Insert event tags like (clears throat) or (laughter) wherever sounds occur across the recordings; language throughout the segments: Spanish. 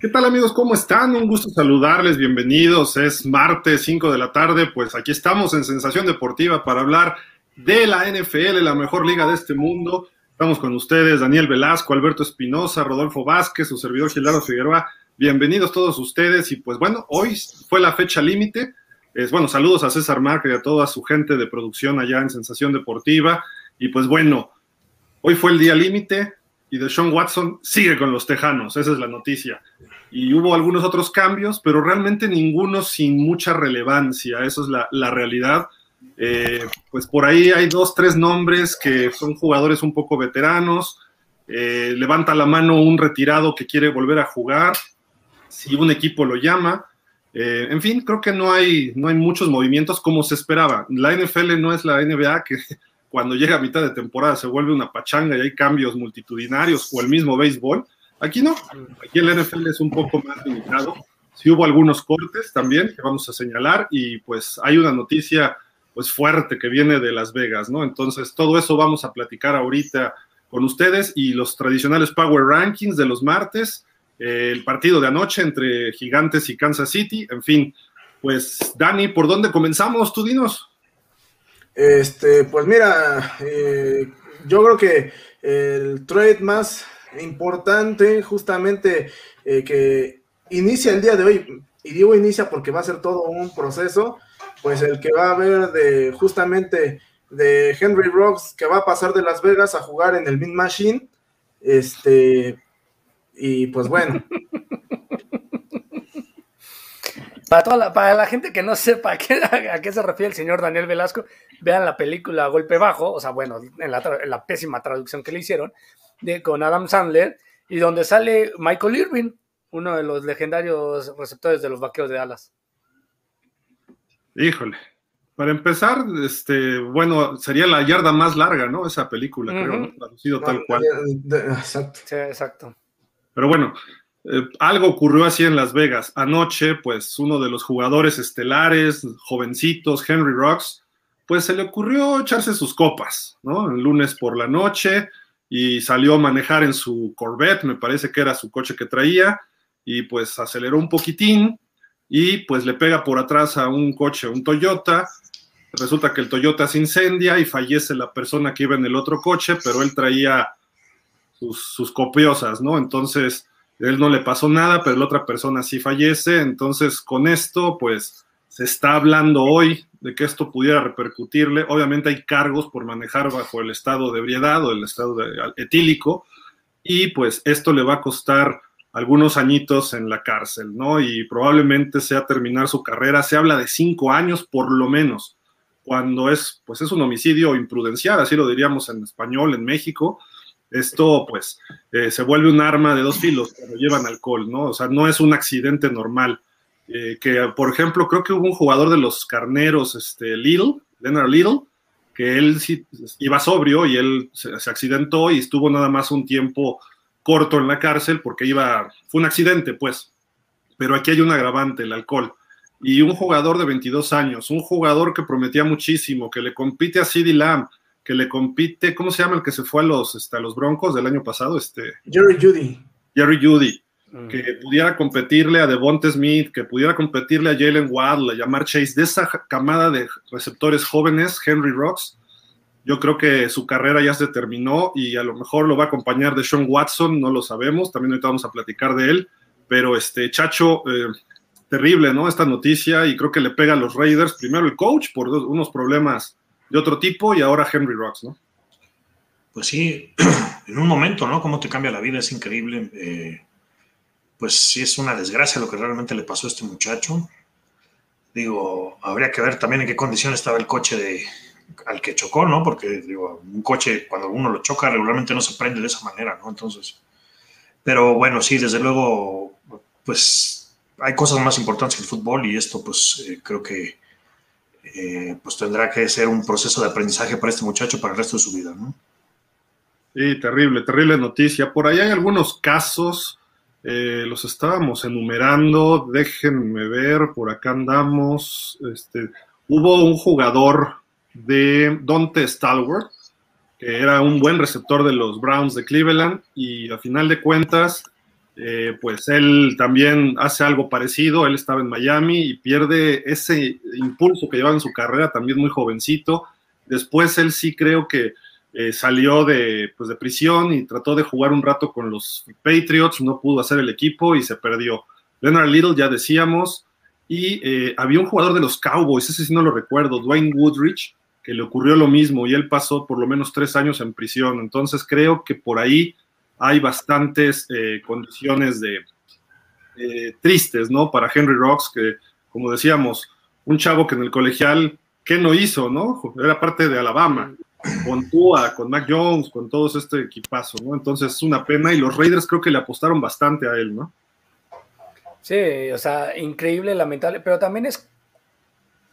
¿Qué tal amigos? ¿Cómo están? Un gusto saludarles, bienvenidos. Es martes 5 de la tarde, pues aquí estamos en Sensación Deportiva para hablar de la NFL, la mejor liga de este mundo. Estamos con ustedes, Daniel Velasco, Alberto Espinosa, Rodolfo Vázquez, su servidor Gilardo Figueroa. Bienvenidos todos ustedes y pues bueno, hoy fue la fecha límite. Es, bueno, saludos a César Márquez y a toda su gente de producción allá en Sensación Deportiva. Y pues bueno, hoy fue el día límite y de Sean Watson sigue con los Tejanos, esa es la noticia. Y hubo algunos otros cambios, pero realmente ninguno sin mucha relevancia, eso es la, la realidad. Eh, pues por ahí hay dos, tres nombres que son jugadores un poco veteranos. Eh, levanta la mano un retirado que quiere volver a jugar, si un equipo lo llama. Eh, en fin, creo que no hay, no hay muchos movimientos como se esperaba. La NFL no es la NBA que (laughs) cuando llega a mitad de temporada se vuelve una pachanga y hay cambios multitudinarios o el mismo béisbol. Aquí no, aquí el NFL es un poco más limitado. Sí hubo algunos cortes también que vamos a señalar y pues hay una noticia pues fuerte que viene de Las Vegas, ¿no? Entonces todo eso vamos a platicar ahorita con ustedes y los tradicionales Power Rankings de los martes, eh, el partido de anoche entre Gigantes y Kansas City, en fin, pues Dani, ¿por dónde comenzamos? Tú dinos. Este, pues mira, eh, yo creo que el trade más importante, justamente eh, que inicia el día de hoy, y digo inicia porque va a ser todo un proceso, pues el que va a haber de justamente de Henry Rocks que va a pasar de Las Vegas a jugar en el Min Machine, este, y pues bueno. (laughs) Para, toda la, para la gente que no sepa a qué, a qué se refiere el señor Daniel Velasco, vean la película Golpe Bajo, o sea, bueno, en la, en la pésima traducción que le hicieron, de, con Adam Sandler, y donde sale Michael Irving, uno de los legendarios receptores de los vaqueros de Dallas. Híjole. Para empezar, este, bueno, sería la yarda más larga, ¿no? Esa película, creo, ¿no? traducido tal cual. Exacto. Sí, exacto. Pero bueno, eh, algo ocurrió así en Las Vegas. Anoche, pues uno de los jugadores estelares, jovencitos, Henry Rocks, pues se le ocurrió echarse sus copas, ¿no? El lunes por la noche y salió a manejar en su Corvette, me parece que era su coche que traía, y pues aceleró un poquitín y pues le pega por atrás a un coche, un Toyota. Resulta que el Toyota se incendia y fallece la persona que iba en el otro coche, pero él traía sus, sus copiosas, ¿no? Entonces, él no le pasó nada, pero la otra persona sí fallece. Entonces, con esto, pues, se está hablando hoy de que esto pudiera repercutirle. Obviamente hay cargos por manejar bajo el estado de ebriedad o el estado de etílico, y pues esto le va a costar algunos añitos en la cárcel, ¿no? Y probablemente sea terminar su carrera. Se habla de cinco años por lo menos, cuando es, pues es un homicidio imprudencial, así lo diríamos en español en México. Esto, pues, eh, se vuelve un arma de dos filos cuando llevan alcohol, ¿no? O sea, no es un accidente normal. Eh, que, por ejemplo, creo que hubo un jugador de los carneros, este, Little, Leonard Little, que él sí iba sobrio y él se, se accidentó y estuvo nada más un tiempo corto en la cárcel porque iba, fue un accidente, pues. Pero aquí hay un agravante, el alcohol. Y un jugador de 22 años, un jugador que prometía muchísimo, que le compite a CeeDee Lamb, que le compite, ¿cómo se llama el que se fue a los, este, a los Broncos del año pasado? Este, Jerry Judy. Jerry Judy, mm. que pudiera competirle a Devonte Smith, que pudiera competirle a Jalen Waddle, a Yamar Chase, de esa camada de receptores jóvenes, Henry Rocks, yo creo que su carrera ya se terminó y a lo mejor lo va a acompañar de Sean Watson, no lo sabemos, también ahorita vamos a platicar de él, pero este Chacho, eh, terrible, ¿no? Esta noticia y creo que le pega a los Raiders, primero el coach por unos problemas de otro tipo y ahora Henry Rocks, ¿no? Pues sí, (clears throat) en un momento, ¿no? Cómo te cambia la vida, es increíble. Eh, pues sí, es una desgracia lo que realmente le pasó a este muchacho. Digo, habría que ver también en qué condición estaba el coche de, al que chocó, ¿no? Porque digo, un coche cuando uno lo choca regularmente no se prende de esa manera, ¿no? Entonces, pero bueno, sí, desde luego, pues hay cosas más importantes que el fútbol y esto pues eh, creo que eh, pues tendrá que ser un proceso de aprendizaje para este muchacho para el resto de su vida, ¿no? Sí, terrible, terrible noticia. Por ahí hay algunos casos, eh, los estábamos enumerando, déjenme ver, por acá andamos. Este, hubo un jugador de Dante Stalwart, que era un buen receptor de los Browns de Cleveland y a final de cuentas eh, pues él también hace algo parecido, él estaba en Miami y pierde ese impulso que llevaba en su carrera, también muy jovencito. Después él sí creo que eh, salió de, pues de prisión y trató de jugar un rato con los Patriots, no pudo hacer el equipo y se perdió. Leonard Little, ya decíamos, y eh, había un jugador de los Cowboys, ese sí no lo recuerdo, Dwayne Woodridge, que le ocurrió lo mismo y él pasó por lo menos tres años en prisión. Entonces creo que por ahí hay bastantes eh, condiciones de tristes, ¿no? Para Henry Rocks, que como decíamos, un chavo que en el colegial, ¿qué no hizo, no? Era parte de Alabama, con Tua, con Mac Jones, con todos este equipazo, ¿no? Entonces es una pena y los Raiders creo que le apostaron bastante a él, ¿no? Sí, o sea, increíble, lamentable, pero también es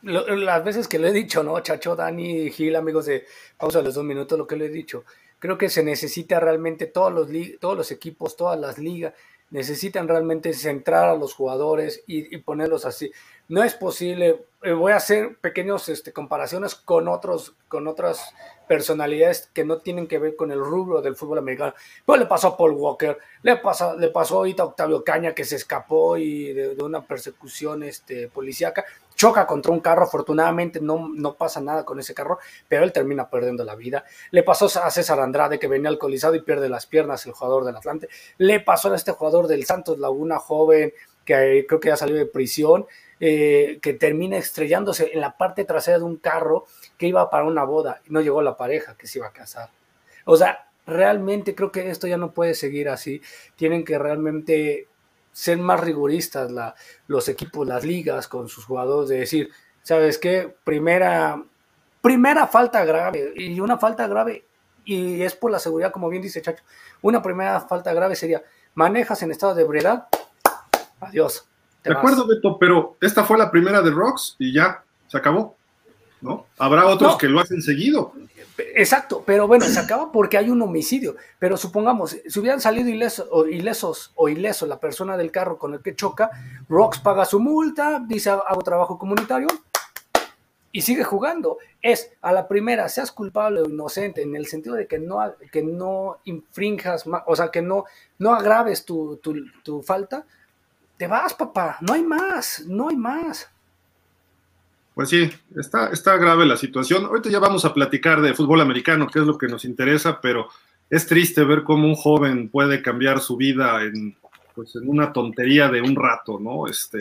las veces que lo he dicho, ¿no? Chacho, Dani, Gil, amigos de pausa los dos minutos, lo que le he dicho. Creo que se necesita realmente todos los, todos los equipos, todas las ligas, necesitan realmente centrar a los jugadores y, ponerlos así. No es posible, eh, voy a hacer pequeñas este, comparaciones con, otros, con otras personalidades que no tienen que ver con el rubro del fútbol americano. Pues le pasó a Paul Walker, le, pasó, le pasó ahorita a Octavio Caña que se escapó y de, de una persecución este, policíaca choca contra un carro, afortunadamente no, no pasa nada con ese carro, pero él termina perdiendo la vida. Le pasó a César Andrade que venía alcoholizado y pierde las piernas, el jugador del Atlante. Le pasó a este jugador del Santos Laguna joven que eh, creo que ya salió de prisión, eh, que termina estrellándose en la parte trasera de un carro que iba para una boda y no llegó la pareja que se iba a casar. O sea, realmente creo que esto ya no puede seguir así. Tienen que realmente ser más rigoristas los equipos, las ligas con sus jugadores, de decir, ¿sabes qué? Primera, primera falta grave, y una falta grave, y es por la seguridad, como bien dice Chacho, una primera falta grave sería, manejas en estado de ebriedad, adiós. De acuerdo, Beto, pero esta fue la primera de Rocks y ya, se acabó. ¿no? Habrá otros que lo hacen seguido. Exacto, pero bueno, se acaba porque hay un homicidio. Pero supongamos, si hubieran salido ilesos o, ilesos o ileso la persona del carro con el que choca, Rox paga su multa, dice hago trabajo comunitario y sigue jugando. Es a la primera, seas culpable o inocente, en el sentido de que no, que no infrinjas, o sea, que no, no agraves tu, tu falta, te vas, papá, no hay más, no hay más. Pues sí, está, está grave la situación. Ahorita ya vamos a platicar de fútbol americano, que es lo que nos interesa, pero es triste ver cómo un joven puede cambiar su vida en, pues, en una tontería de un rato, ¿no? Este,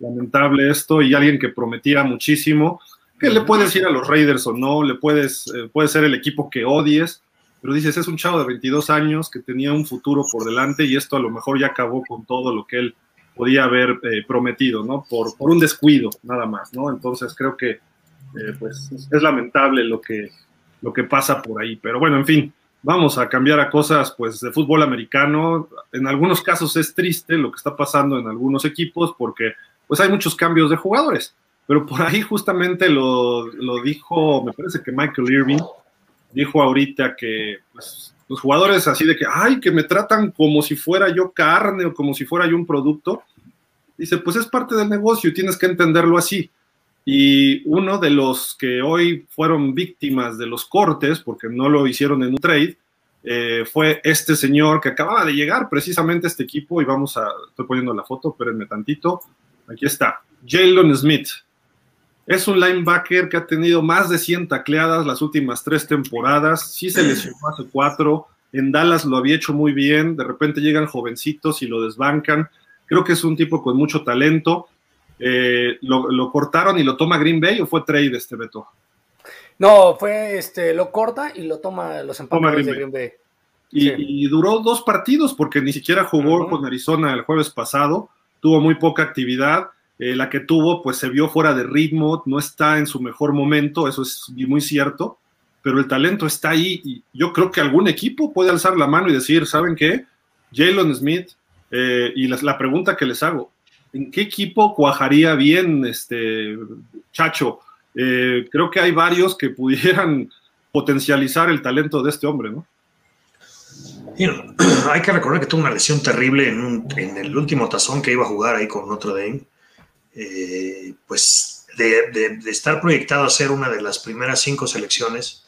lamentable esto, y alguien que prometía muchísimo, que le puedes ir a los Raiders o no, le puedes, eh, puede ser el equipo que odies, pero dices, es un chavo de 22 años que tenía un futuro por delante y esto a lo mejor ya acabó con todo lo que él podía haber eh, prometido, ¿no? Por, por, un descuido, nada más, ¿no? Entonces creo que, eh, pues, es, lamentable lo que, lo que pasa por ahí. Pero bueno, en fin, vamos a cambiar a cosas, pues, de fútbol americano. En algunos casos es triste lo que está pasando en algunos equipos porque, pues, hay muchos cambios de jugadores. Pero por ahí justamente lo, lo dijo, me parece que Michael Irving dijo ahorita que, pues, los jugadores así de que, ay, que me tratan como si fuera yo carne o como si fuera yo un producto. Dice, pues es parte del negocio tienes que entenderlo así. Y uno de los que hoy fueron víctimas de los cortes, porque no lo hicieron en un trade, eh, fue este señor que acababa de llegar precisamente a este equipo y vamos a, estoy poniendo la foto, espérenme tantito, aquí está, Jalen Smith, es un linebacker que ha tenido más de 100 tacleadas las últimas tres temporadas. Sí se lesionó hace cuatro. En Dallas lo había hecho muy bien. De repente llegan jovencitos y lo desbancan. Creo que es un tipo con mucho talento. Eh, lo, cortaron y lo toma Green Bay o fue trade este Beto? No, fue este, lo corta y lo toma los empaques de Green Bay. Y, duró dos partidos porque ni siquiera jugó con Arizona el jueves pasado. Tuvo muy poca actividad eh, la que tuvo, pues se vio fuera de ritmo, no está en su mejor momento, eso es muy cierto, pero el talento está ahí y yo creo que algún equipo puede alzar la mano y decir, ¿saben qué? Jalen Smith, eh, y la, pregunta que les hago, ¿en qué equipo cuajaría bien este Chacho? Eh, creo que hay varios que pudieran (laughs) potencializar el talento de este hombre, ¿no? (clears throat) hay que recordar que tuvo una lesión terrible en, en, el último tazón que iba a jugar ahí con Notre Dame. Eh, pues de, estar proyectado a ser una de las primeras cinco selecciones,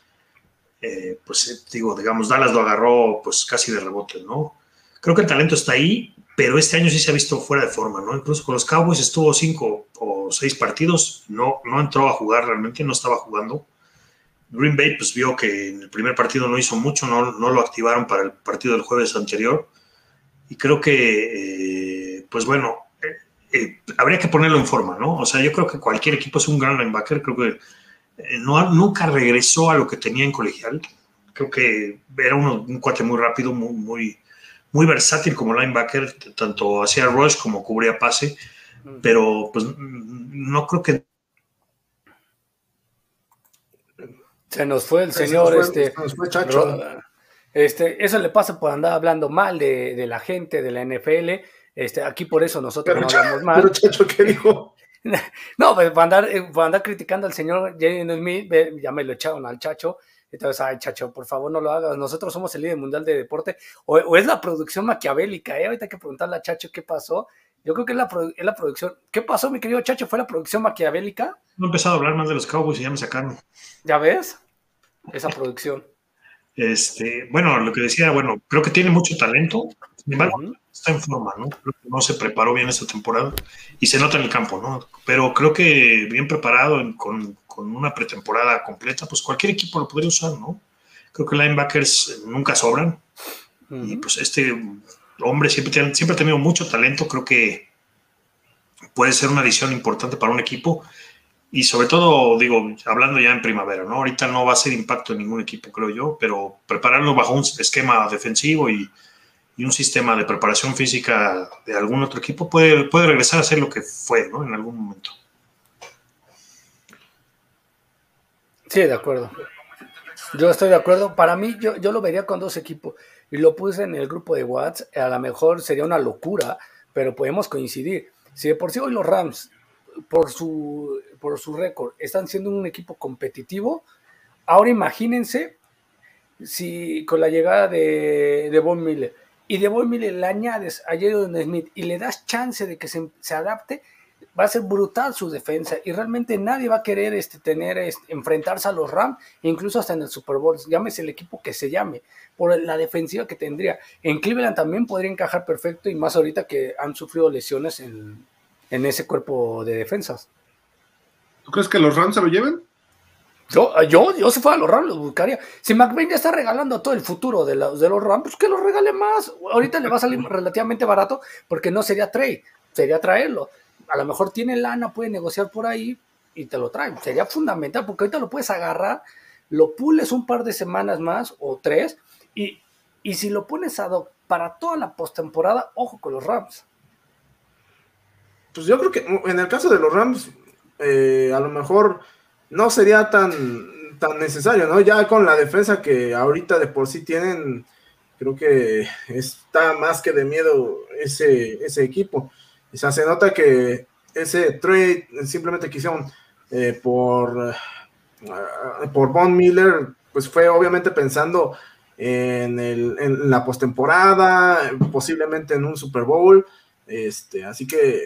pues digo, digamos, Dallas lo agarró pues casi de rebote, ¿no? Creo que el talento está ahí, pero este año sí se ha visto fuera de forma, ¿no? Incluso con los Cowboys estuvo cinco o seis partidos, no, no entró a jugar realmente, no estaba jugando. Green Bay pues vio que en el primer partido no hizo mucho, no, no lo activaron para el partido del jueves anterior. Y creo que, eh, pues bueno, eh, eh, habría que ponerlo en forma, ¿no? O sea, yo creo que cualquier equipo es un gran linebacker, creo que no, nunca regresó a lo que tenía en colegial. Creo que era un cuate muy rápido, muy, muy, muy versátil como linebacker, tanto hacía rush como cubría pase, pero pues no creo que... Se nos fue el señor, este, este, eso le pasa por andar hablando mal de, la gente de la NFL. Este, aquí por eso nosotros no hablamos mal. Pero Chacho, ¿qué dijo? (laughs) no, pues para andar, eh, andar criticando al señor Jalen Smith, ya me lo echaron al Chacho. Entonces, ay, chacho, por favor no lo hagas. Nosotros somos el líder mundial de deporte. O, es la producción maquiavélica, ¿eh? Ahorita hay que preguntarle a Chacho qué pasó. Yo creo que es la, es la producción. ¿Qué pasó, mi querido Chacho? ¿Fue la producción maquiavélica? No he empezado a hablar más de los Cowboys y ya me sacaron. ¿Ya ves? Esa producción. (laughs) Este, bueno, lo que decía, bueno, creo que tiene mucho talento. Sin embargo, está en forma, ¿no? Creo que no se preparó bien esta temporada y se nota en el campo, ¿no? Pero creo que bien preparado con, con una pretemporada completa, pues cualquier equipo lo podría usar, ¿no? Creo que linebackers nunca sobran. Y pues este hombre siempre, siempre ha tenido mucho talento, creo que puede ser una adición importante para un equipo. Y sobre todo, digo, hablando ya en primavera, ¿no? Ahorita no va a ser impacto en ningún equipo, creo yo, pero prepararlo bajo un esquema defensivo y, y un sistema de preparación física de algún otro equipo puede, puede regresar a ser lo que fue, ¿no? En algún momento. Sí, de acuerdo. Yo estoy de acuerdo. Para mí, yo, yo lo vería con dos equipos. Y lo puse en el grupo de Watts. A lo mejor sería una locura, pero podemos coincidir. Si de por sí hoy los Rams, por su, por su récord, están siendo un equipo competitivo, ahora imagínense si con la llegada de, de Von Miller y de Von Miller le añades a Jadon Smith y le das chance de que se, se adapte, va a ser brutal su defensa y realmente nadie va a querer este, tener, este, enfrentarse a los Rams, incluso hasta en el Super Bowl, llámese el equipo que se llame, por la defensiva que tendría. En Cleveland también podría encajar perfecto y más ahorita que han sufrido lesiones en, ese cuerpo de defensas. ¿Tú crees que los Rams se lo lleven? Yo, yo, yo si fuera a los Rams los buscaría. Si McVay ya está regalando todo el futuro de los, de los Rams, pues que los regale más. Ahorita le va a salir (laughs) relativamente barato porque no sería trade, sería traerlo a lo mejor tiene lana, puede negociar por ahí y te lo traen. Sería fundamental porque ahorita lo puedes agarrar, lo pules un par de semanas más o tres y, y si lo pones a Doc para toda la postemporada, ojo con los Rams. Pues yo creo que en el caso de los Rams, eh, a lo mejor no sería tan, tan necesario, ¿no? Ya con la defensa que ahorita de por sí tienen, creo que está más que de miedo ese, ese equipo. O sea, se nota que ese trade simplemente quisieron eh, por, eh, por Von Miller, pues fue obviamente pensando en, el, en la postemporada, posiblemente en un Super Bowl. Este, así que,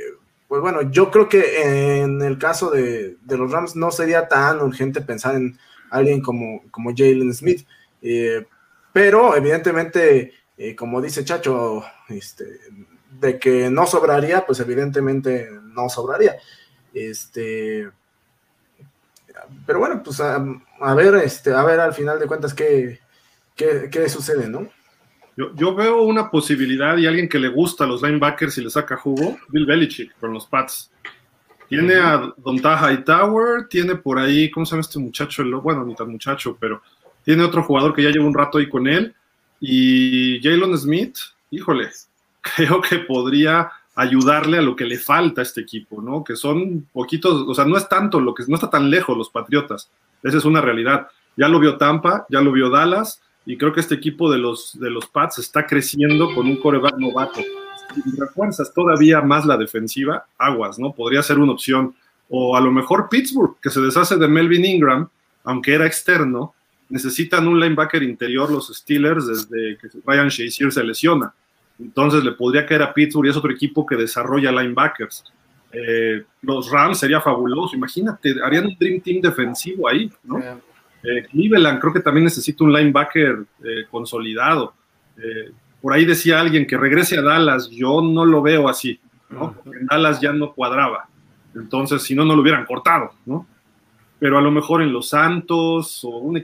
pues bueno, yo creo que en el caso de, los Rams no sería tan urgente pensar en alguien como, como Jalen Smith. Eh, pero evidentemente, como dice Chacho, este, de que no sobraría, pues evidentemente no sobraría. Este, pero bueno, pues a, ver, este, a ver al final de cuentas qué, qué, sucede, ¿no? Yo, veo una posibilidad y alguien que le gusta a los linebackers y le saca jugo, Bill Belichick con los Pats. Tiene a Don Taja Tower, tiene por ahí, ¿cómo se llama este muchacho? Bueno, ni tan muchacho, pero tiene otro jugador que ya lleva un rato ahí con él. Y Jalen Smith, híjole, creo que podría ayudarle a lo que le falta a este equipo, ¿no? Que son poquitos, o sea, no es tanto lo que no está tan lejos los Patriotas. Esa es una realidad. Ya lo vio Tampa, ya lo vio Dallas, y creo que este equipo de los, de los Pats está creciendo con un coreback novato. Si refuerzas todavía más la defensiva, aguas, ¿no? Podría ser una opción. O a lo mejor Pittsburgh, que se deshace de Melvin Ingram, aunque era externo, necesitan un linebacker interior los Steelers desde que Ryan Shazier se lesiona entonces le podría caer a Pittsburgh y es otro equipo que desarrolla linebackers. Eh, los Rams sería fabuloso, imagínate, harían un Dream Team defensivo ahí, ¿no? Eh, Cleveland creo que también necesita un linebacker eh, consolidado. por ahí decía alguien que regrese a Dallas, yo no lo veo así, ¿no? Porque en Dallas ya no cuadraba. Entonces, si no, no lo hubieran cortado, ¿no? Pero a lo mejor en Los Santos o un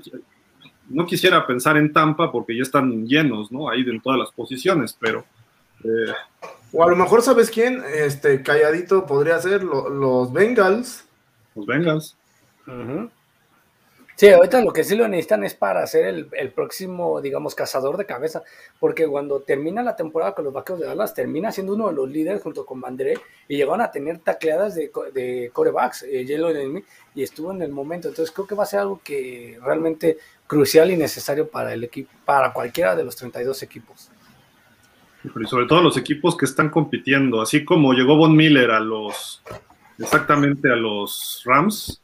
no quisiera pensar en Tampa porque ya están llenos, ¿no? Ahí en todas las posiciones, pero... Eh, o a lo mejor, ¿sabes quién? Este, calladito podría ser los Bengals. Los Bengals. Sí, ahorita lo que sí lo necesitan es para ser el, próximo, digamos, cazador de cabeza, porque cuando termina la temporada con los Vaqueros de Dallas, termina siendo uno de los líderes junto con Bandré y llegaron a tener tacleadas de, de corebacks, eh, y estuvo en el momento. Entonces creo que va a ser algo que realmente crucial y necesario para el equipo, para cualquiera de los 32 equipos. Y sobre todo los equipos que están compitiendo, así como llegó Von Miller a los, exactamente a los Rams,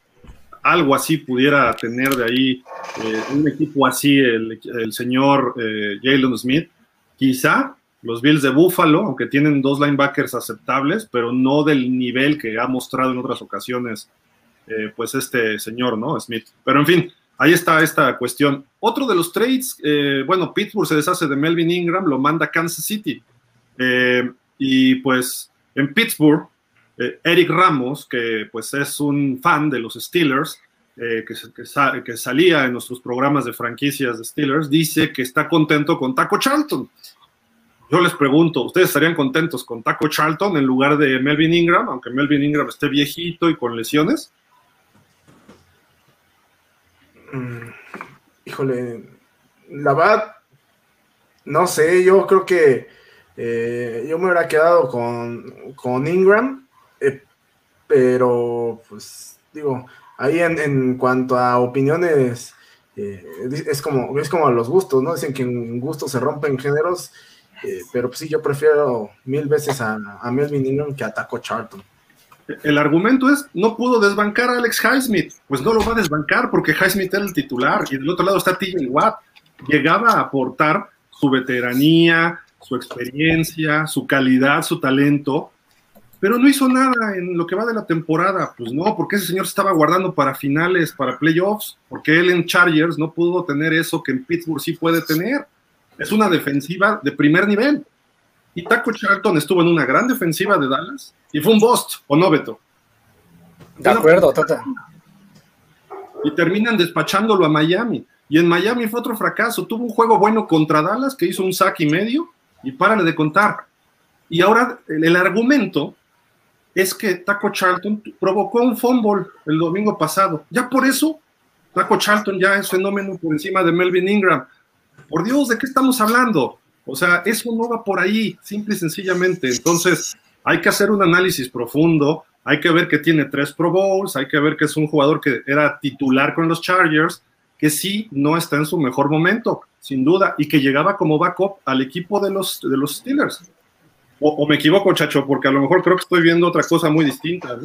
algo así pudiera tener de ahí eh, un equipo así el, señor eh, Jalen Smith. Quizá los Bills de Buffalo, aunque tienen dos linebackers aceptables, pero no del nivel que ha mostrado en otras ocasiones, eh, pues este señor, ¿no? Smith. Pero en fin, ahí está esta cuestión. Otro de los trades, bueno, Pittsburgh se deshace de Melvin Ingram, lo manda a Kansas City. y pues en Pittsburgh eh, Eric Ramos, que pues es un fan de los Steelers, eh, que, que, salía en nuestros programas de franquicias de Steelers, dice que está contento con Taco Charlton. Yo les pregunto, ¿ustedes estarían contentos con Taco Charlton en lugar de Melvin Ingram, aunque Melvin Ingram esté viejito y con lesiones? Mm, híjole, la verdad, no sé, yo creo que eh, yo me hubiera quedado con, con Ingram eh, pero, pues, digo, ahí en, cuanto a opiniones, eh, es, como, es como a los gustos, ¿no? Dicen que en gustos se rompen géneros, pero pues sí, yo prefiero mil veces a, a Melvin Ingram que a Taco Charlton. El argumento es, no pudo desbancar a Alex Highsmith. Pues no lo va a desbancar porque Highsmith era el titular y del otro lado está TJ Watt. Llegaba a aportar su veteranía, su experiencia, su calidad, su talento, pero no hizo nada en lo que va de la temporada. Pues no, porque ese señor estaba guardando para finales, para playoffs, porque él en Chargers no pudo tener eso que en Pittsburgh sí puede tener. Es una defensiva de primer nivel. Y Taco Charlton estuvo en una gran defensiva de Dallas y fue un bust, ¿o no, Beto? De acuerdo, Tata. Y terminan despachándolo a Miami. Y en Miami fue otro fracaso. Tuvo un juego bueno contra Dallas que hizo un sack y medio y párale de contar. Y ahora el argumento es que Taco Charlton provocó un fumble el domingo pasado. Ya por eso, Taco Charlton ya es fenómeno por encima de Melvin Ingram. Por Dios, ¿de qué estamos hablando? O sea, eso no va por ahí, simple y sencillamente. Entonces, hay que hacer un análisis profundo, hay que ver que tiene tres Pro Bowls, hay que ver que es un jugador que era titular con los Chargers, que sí no está en su mejor momento, sin duda, y que llegaba como backup al equipo de los, de los Steelers. O, me equivoco, Chacho, porque a lo mejor creo que estoy viendo otra cosa muy distinta.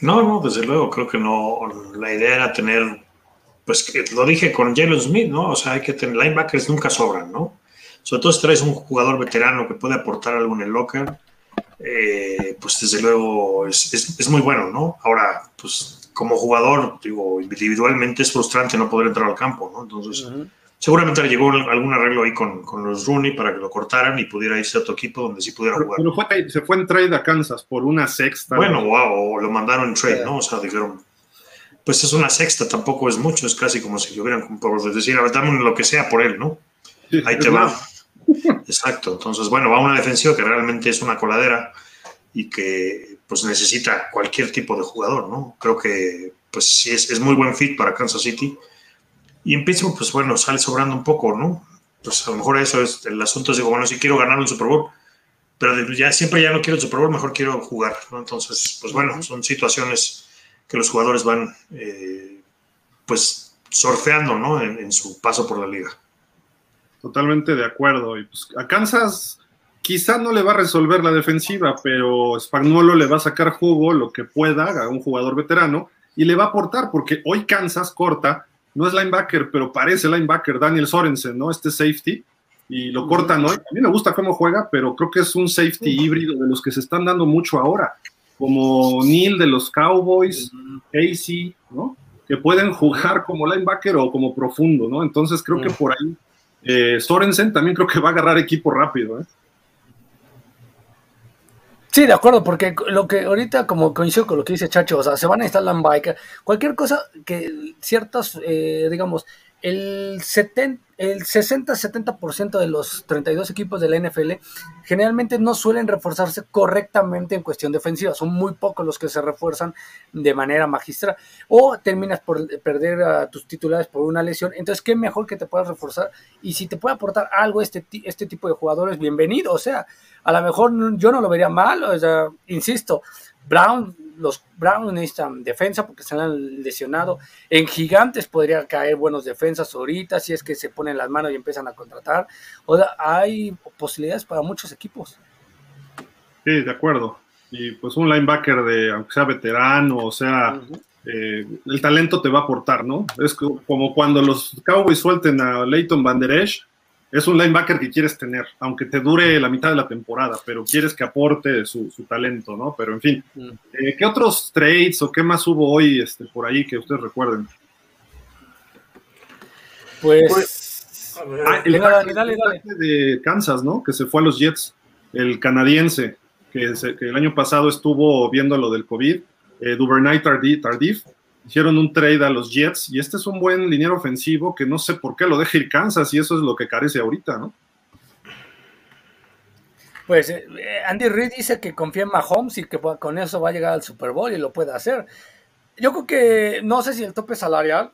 ¿no? No, desde luego, creo que no. La idea era tener, pues lo dije con Jalen Smith, ¿no? O sea, hay que tener linebackers nunca sobran, ¿no? Sobre todo si traes un jugador veterano que puede aportar algo en el locker, eh, pues desde luego es, es, muy bueno, ¿no? Ahora, pues como jugador, digo, individualmente es frustrante no poder entrar al campo, ¿no? Entonces, Seguramente le llegó algún arreglo ahí con, con, los Rooney para que lo cortaran y pudiera irse a otro equipo donde sí pudiera jugar. Pero fue, se fue en trade a Kansas por una sexta. Bueno, wow, o lo mandaron en trade, ¿no? O sea, dijeron, pues es una sexta, tampoco es mucho, es casi como si lo hubieran, por decir, a ver, dame lo que sea por él, ¿no? ahí te va. Exacto, entonces, bueno, va una defensiva que realmente es una coladera y que pues necesita cualquier tipo de jugador, ¿no? Creo que pues sí es, es muy buen fit para Kansas City y en Pittsburgh, pues bueno, sale sobrando un poco, ¿no? Pues a lo mejor eso es el asunto. Digo, bueno, si quiero ganar un Super Bowl, pero ya siempre ya no quiero el Super Bowl, mejor quiero jugar, ¿no? Entonces, pues bueno, son situaciones que los jugadores van, eh, pues, surfeando, ¿no? En, su paso por la liga. Totalmente de acuerdo. Y pues a Kansas quizá no le va a resolver la defensiva, pero Spagnuolo le va a sacar jugo lo que pueda a un jugador veterano y le va a aportar, porque hoy Kansas corta no es linebacker, pero parece linebacker, Daniel Sorensen, ¿no? Este safety, y lo cortan hoy. A mí me gusta cómo juega, pero creo que es un safety híbrido de los que se están dando mucho ahora, como Neil de los Cowboys, Casey, ¿no? Que pueden jugar como linebacker o como profundo, ¿no? Entonces creo que por ahí eh, Sorensen también creo que va a agarrar equipo rápido. ¿eh? Sí, de acuerdo, porque lo que ahorita, como coincido con lo que dice Chacho, o sea, se van a instalar bike, cualquier cosa que ciertas, eh, digamos, el, 70, el 60-70% de los 32 equipos de la NFL generalmente no suelen reforzarse correctamente en cuestión defensiva. Son muy pocos los que se refuerzan de manera magistral. O terminas por perder a tus titulares por una lesión. Entonces, qué mejor que te puedas reforzar. Y si te puede aportar algo este, este tipo de jugadores, bienvenido. O sea, a lo mejor yo no lo vería mal. O sea, insisto, Brown los Browns necesitan defensa porque se han lesionado. En Gigantes podría caer buenos defensas ahorita si es que se ponen las manos y empiezan a contratar. O sea, hay posibilidades para muchos equipos. Sí, de acuerdo. Y pues un linebacker de, aunque sea veterano, o sea, eh, el talento te va a aportar, ¿no? Es como cuando los Cowboys suelten a Leighton Van Der Esch, es un linebacker que quieres tener, aunque te dure la mitad de la temporada, pero quieres que aporte su, talento, ¿no? Pero en fin, mm. eh, ¿qué otros trades o qué más hubo hoy este, por ahí que ustedes recuerden? Pues, pues ah, el dale, dale, de Kansas, ¿no? Que se fue a los Jets, el canadiense, que, el año pasado estuvo viendo lo del COVID, eh, Duvernay Tardif, hicieron un trade a los Jets y este es un buen liniero ofensivo que no sé por qué lo deja ir Kansas y eso es lo que carece ahorita, ¿no? Pues eh, Andy Reid dice que confía en Mahomes y que con eso va a llegar al Super Bowl y lo puede hacer. Yo creo que no sé si el tope salarial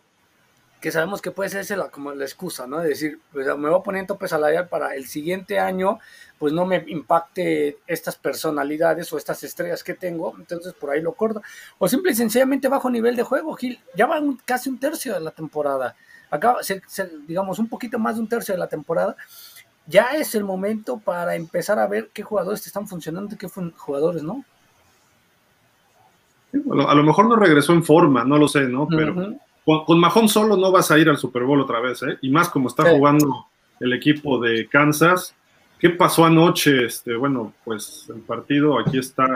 que sabemos que puede ser la, como la excusa, ¿no? De decir, pues me voy a poner en tope salarial para el siguiente año, pues no me impacte estas personalidades o estas estrellas que tengo, entonces por ahí lo corto. O simple y sencillamente bajo nivel de juego, Gil, ya va casi un tercio de la temporada, acá, digamos, un poquito más de un tercio de la temporada, ya es el momento para empezar a ver qué jugadores te están funcionando y qué jugadores no. A lo, mejor no regresó en forma, no lo sé, ¿no? Pero con, Mahón solo no vas a ir al Super Bowl otra vez, ¿eh? Y más como está jugando el equipo de Kansas. ¿Qué pasó anoche? Este, bueno, pues el partido, aquí está.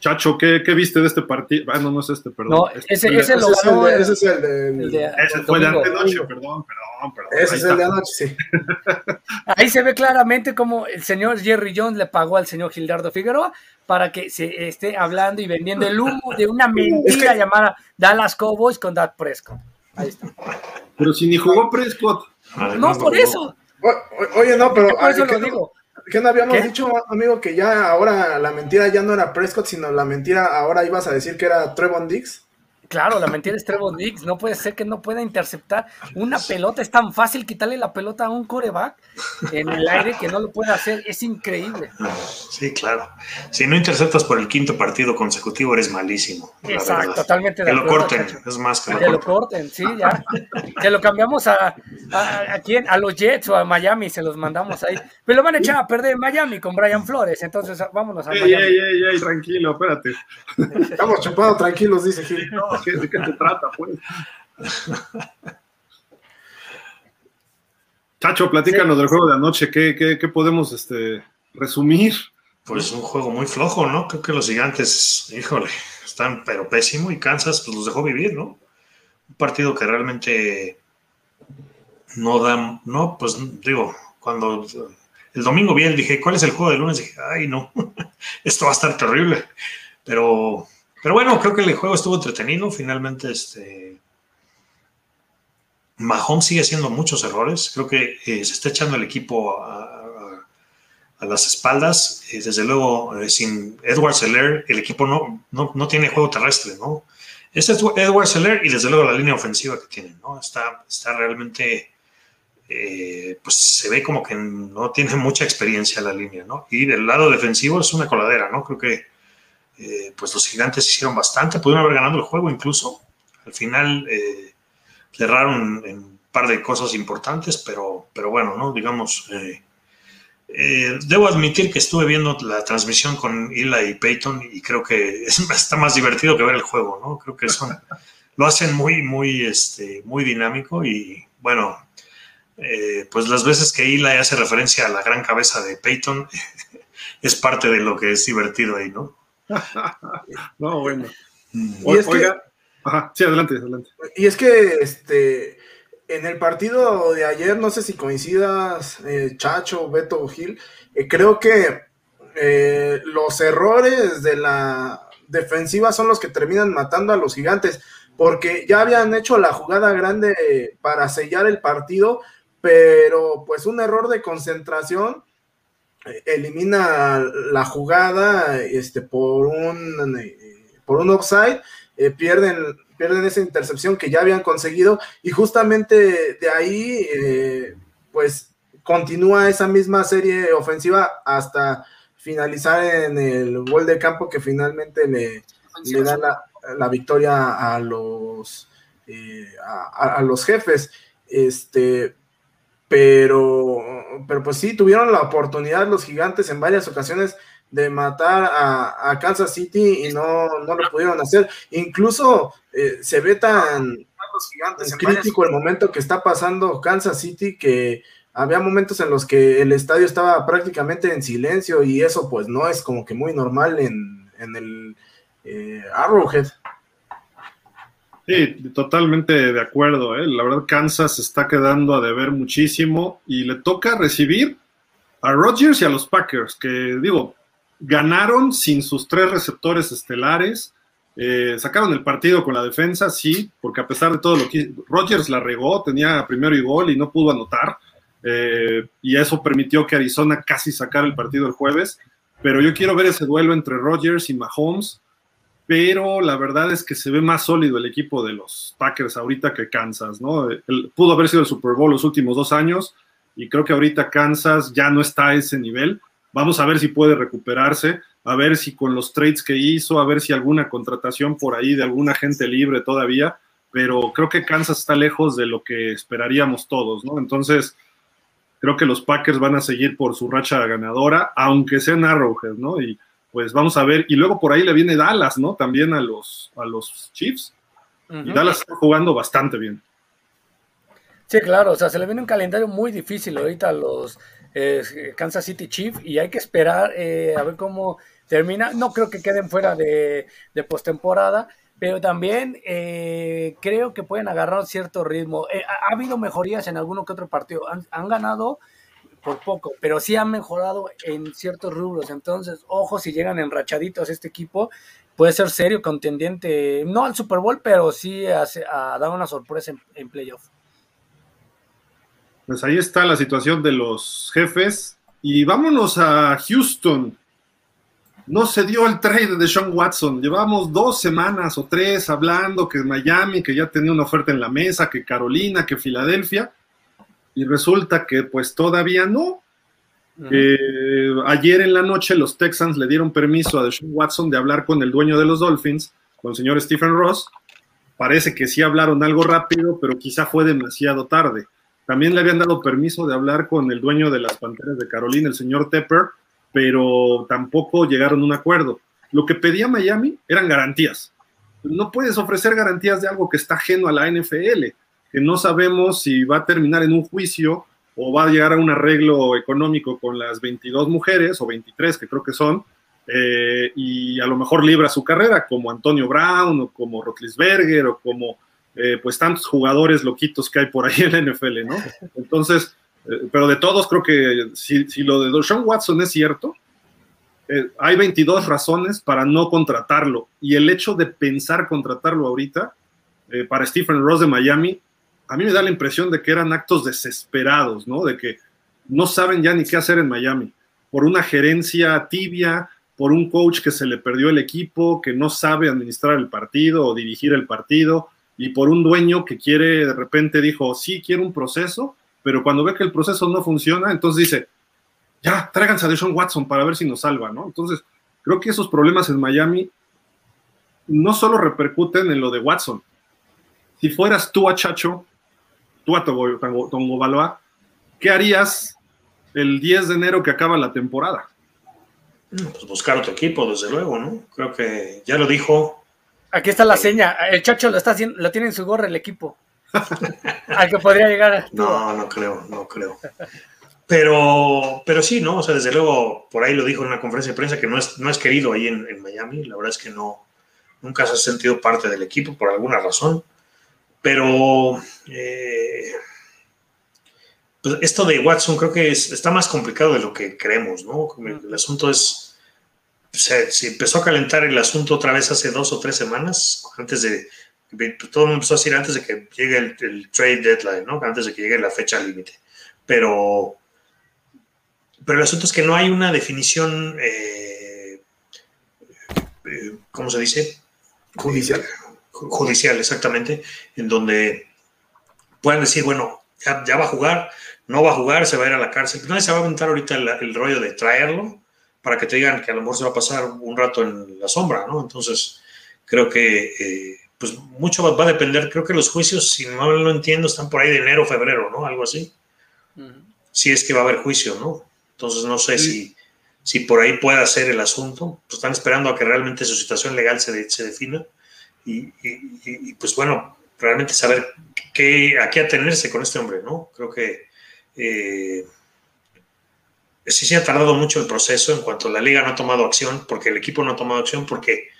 Chacho, ¿qué, viste de este partido? Ah, no, no es este, perdón. No, ese, ese, lo ganó. Ese es el de. ese fue de anoche, perdón, perdón, perdón. Ese es el de anoche, sí. (laughs) Ahí se ve claramente cómo el señor Jerry Jones le pagó al señor Gildardo Figueroa para que se esté hablando y vendiendo el humo de una (laughs) mentira llamada Dallas Cowboys con Dak Prescott. Ahí está. Pero si ni jugó Prescott. No, por eso. oye, no, pero. Por eso lo digo. ¿Qué no habíamos dicho, amigo, que ya ahora la mentira ya no era Prescott, sino la mentira ahora ibas a decir que era Trevon Dix? Claro, la mentira es Trevor Dix. No puede ser que no pueda interceptar una pelota. Es tan fácil quitarle la pelota a un coreback en el aire que no lo puede hacer. Es increíble. Sí, claro. Si no interceptas por el quinto partido consecutivo, eres malísimo. Exacto, totalmente de Que lo corten, es más que lo, lo corten. sí, ya. Que lo cambiamos a, a, quién? A los Jets o a Miami, se los mandamos ahí. Pero lo van a echar a perder en Miami con Brian Flores. Entonces, vámonos a Miami. Ey, ey, ey, tranquilo, espérate. Estamos chupados tranquilos, dice Gil. ¿De qué se trata, pues? Chacho, platícanos del juego de anoche. ¿Qué, podemos este, resumir? Pues un juego muy flojo, ¿no? Creo que los gigantes, híjole, están pero pésimo y Kansas pues los dejó vivir, ¿no? Un partido que realmente no da, no, pues digo, cuando el domingo vi, dije, ¿cuál es el juego de lunes? Dije, ay, no, (laughs) esto va a estar terrible. Pero pero bueno, creo que el juego estuvo entretenido. Finalmente, este. Mahomes sigue haciendo muchos errores. Creo que eh, se está echando el equipo a, las espaldas. Eh, desde luego, eh, sin Edward Seller, el equipo no, no, tiene juego terrestre, ¿no? Es Edward Seller y desde luego la línea ofensiva que tienen, ¿no? Está, está realmente. pues se ve como que no tiene mucha experiencia la línea, ¿no? Y del lado defensivo es una coladera, ¿no? Creo que eh, pues los gigantes hicieron bastante, pudieron haber ganado el juego incluso. Al final eh, cerraron en un par de cosas importantes, pero, pero bueno, ¿no? Digamos, eh, debo admitir que estuve viendo la transmisión con Ila y Peyton y creo que (laughs) está más divertido que ver el juego, ¿no? Creo que son, lo hacen muy, muy, este, muy dinámico y bueno, pues las veces que Eli hace referencia a la gran cabeza de Peyton (laughs) es parte de lo que es divertido ahí, ¿no? (laughs) no, bueno. Y es Que, sí, adelante, adelante. Y es que este en el partido de ayer, no sé si coincidas, eh, Chacho, Beto o Gil, eh, creo que eh, los errores de la defensiva son los que terminan matando a los gigantes, porque ya habían hecho la jugada grande para sellar el partido, pero pues un error de concentración elimina la jugada este, por un por un offside, pierden pierden esa intercepción que ya habían conseguido y justamente de ahí, eh, pues continúa esa misma serie ofensiva hasta finalizar en el gol de campo que finalmente le, le da la, victoria a los, eh, a, los jefes. Este, pero, pero pues sí, tuvieron la oportunidad los gigantes en varias ocasiones de matar a, Kansas City y no, no, lo pudieron hacer. Incluso eh, se ve tan crítico el momento que está pasando Kansas City que había momentos en los que el estadio estaba prácticamente en silencio y eso pues no es como que muy normal en, el eh, Arrowhead. Sí, totalmente de acuerdo. ¿eh? La verdad, Kansas está quedando a deber muchísimo y le toca recibir a Rodgers y a los Packers, que digo, ganaron sin sus tres receptores estelares. Eh, sacaron el partido con la defensa, sí, porque a pesar de todo lo que Rodgers la regó, tenía primero y gol y no pudo anotar. Eh, y eso permitió que Arizona casi sacara el partido el jueves. Pero yo quiero ver ese duelo entre Rodgers y Mahomes. Pero la verdad es que se ve más sólido el equipo de los Packers ahorita que Kansas, ¿no? pudo haber sido el Super Bowl los últimos dos años y creo que ahorita Kansas ya no está a ese nivel Vamos a ver si puede recuperarse, a ver si con los trades que hizo, a ver si alguna contratación por ahí de alguna gente libre todavía, pero creo que Kansas está lejos de lo que esperaríamos todos, ¿no? Entonces, creo que los Packers van a seguir por su racha ganadora, aunque sea en Arrowhead, ¿no? Y pues vamos a ver, y luego por ahí le viene Dallas, ¿no? También a los, a los Chiefs. Y Dallas está jugando bastante bien. Sí, claro, o sea, se le viene un calendario muy difícil ahorita a los eh, Kansas City Chief y hay que esperar eh, a ver cómo termina. No creo que queden fuera de, de postemporada, pero también eh, creo que pueden agarrar cierto ritmo. Ha, habido mejorías en alguno que otro partido. Han, ganado por poco, pero sí han mejorado en ciertos rubros. Entonces, ojo si llegan enrachaditos este equipo. Puede ser serio contendiente, no al Super Bowl, pero sí a, a dar una sorpresa en, en playoff. Pues ahí está la situación de los jefes. Y vámonos a Houston. No se dio el trade de Sean Watson. Llevamos dos semanas o tres hablando que Miami, que ya tenía una oferta en la mesa, que Carolina, que Filadelfia. Y resulta que pues todavía no. ayer en la noche los Texans le dieron permiso a Deshaun Watson de hablar con el dueño de los Dolphins, con el señor Stephen Ross. Parece que sí hablaron algo rápido, pero quizá fue demasiado tarde. También le habían dado permiso de hablar con el dueño de las Panteras de Carolina, el señor Tepper, pero tampoco llegaron a un acuerdo. Lo que pedía Miami eran garantías. No puedes ofrecer garantías de algo que está ajeno a la NFL, que no sabemos si va a terminar en un juicio o va a llegar a un arreglo económico con las 22 mujeres o 23 que creo que son, eh, y a lo mejor libra su carrera, como Antonio Brown o como Rotlisberger o como eh, pues tantos jugadores loquitos que hay por ahí en la NFL, ¿no? Entonces, eh, pero de todos creo que si, lo de Sean Watson es cierto, eh, hay 22 razones para no contratarlo y el hecho de pensar contratarlo ahorita para Stephen Ross de Miami, a mí me da la impresión de que eran actos desesperados, ¿no? De que no saben ya ni qué hacer en Miami, por una gerencia tibia, por un coach que se le perdió el equipo, que no sabe administrar el partido o dirigir el partido, y por un dueño que quiere, de repente dijo, sí, quiero un proceso, pero cuando ve que el proceso no funciona, entonces dice, ya, tráiganse a Deshaun Watson para ver si nos salva, ¿no? Entonces, creo que esos problemas en Miami no solo repercuten en lo de Watson. Si fueras tú a Chacho, tú a Tongo Baloa, ¿qué harías el 10 de enero que acaba la temporada? Pues buscar otro equipo, desde luego, ¿no? Creo que ya lo dijo Aquí está la seña. El Chacho lo está haciendo, lo tiene en su gorra el equipo. (laughs) Al que podría llegar. No, no creo, no creo. Pero, pero sí, ¿no? O sea, desde luego, por ahí lo dijo en una conferencia de prensa que no es, no es querido ahí en, Miami. La verdad es que no, nunca se ha sentido parte del equipo por alguna razón. Pero eh, pues esto de Watson creo que está más complicado de lo que creemos, ¿no? El asunto es, se, se, empezó a calentar el asunto otra vez hace dos o tres semanas, antes de, todo el mundo empezó a decir antes de que llegue el, trade deadline, ¿no? Antes de que llegue la fecha límite. Pero, pero el asunto es que no hay una definición, eh, eh, ¿cómo se dice? Judicial. Judicial, exactamente, en donde puedan decir, bueno, ya, va a jugar, no va a jugar, se va a ir a la cárcel. Nadie se va a aventar ahorita el, rollo de traerlo para que te digan que a lo mejor se va a pasar un rato en la sombra, ¿no? Entonces, creo que eh, pues mucho va, a depender. Creo que los juicios, si no lo entiendo, están por ahí de enero, febrero, ¿no? Algo así. Si es que va a haber juicio, ¿no? Entonces, no sé si, si por ahí pueda ser el asunto. Pues están esperando a que realmente su situación legal se, se defina. Y, y, pues bueno, realmente saber qué, a qué atenerse con este hombre, ¿no? Creo que eh, sí se ha tardado mucho el proceso en cuanto la liga no ha tomado acción, porque el equipo no ha tomado acción, porque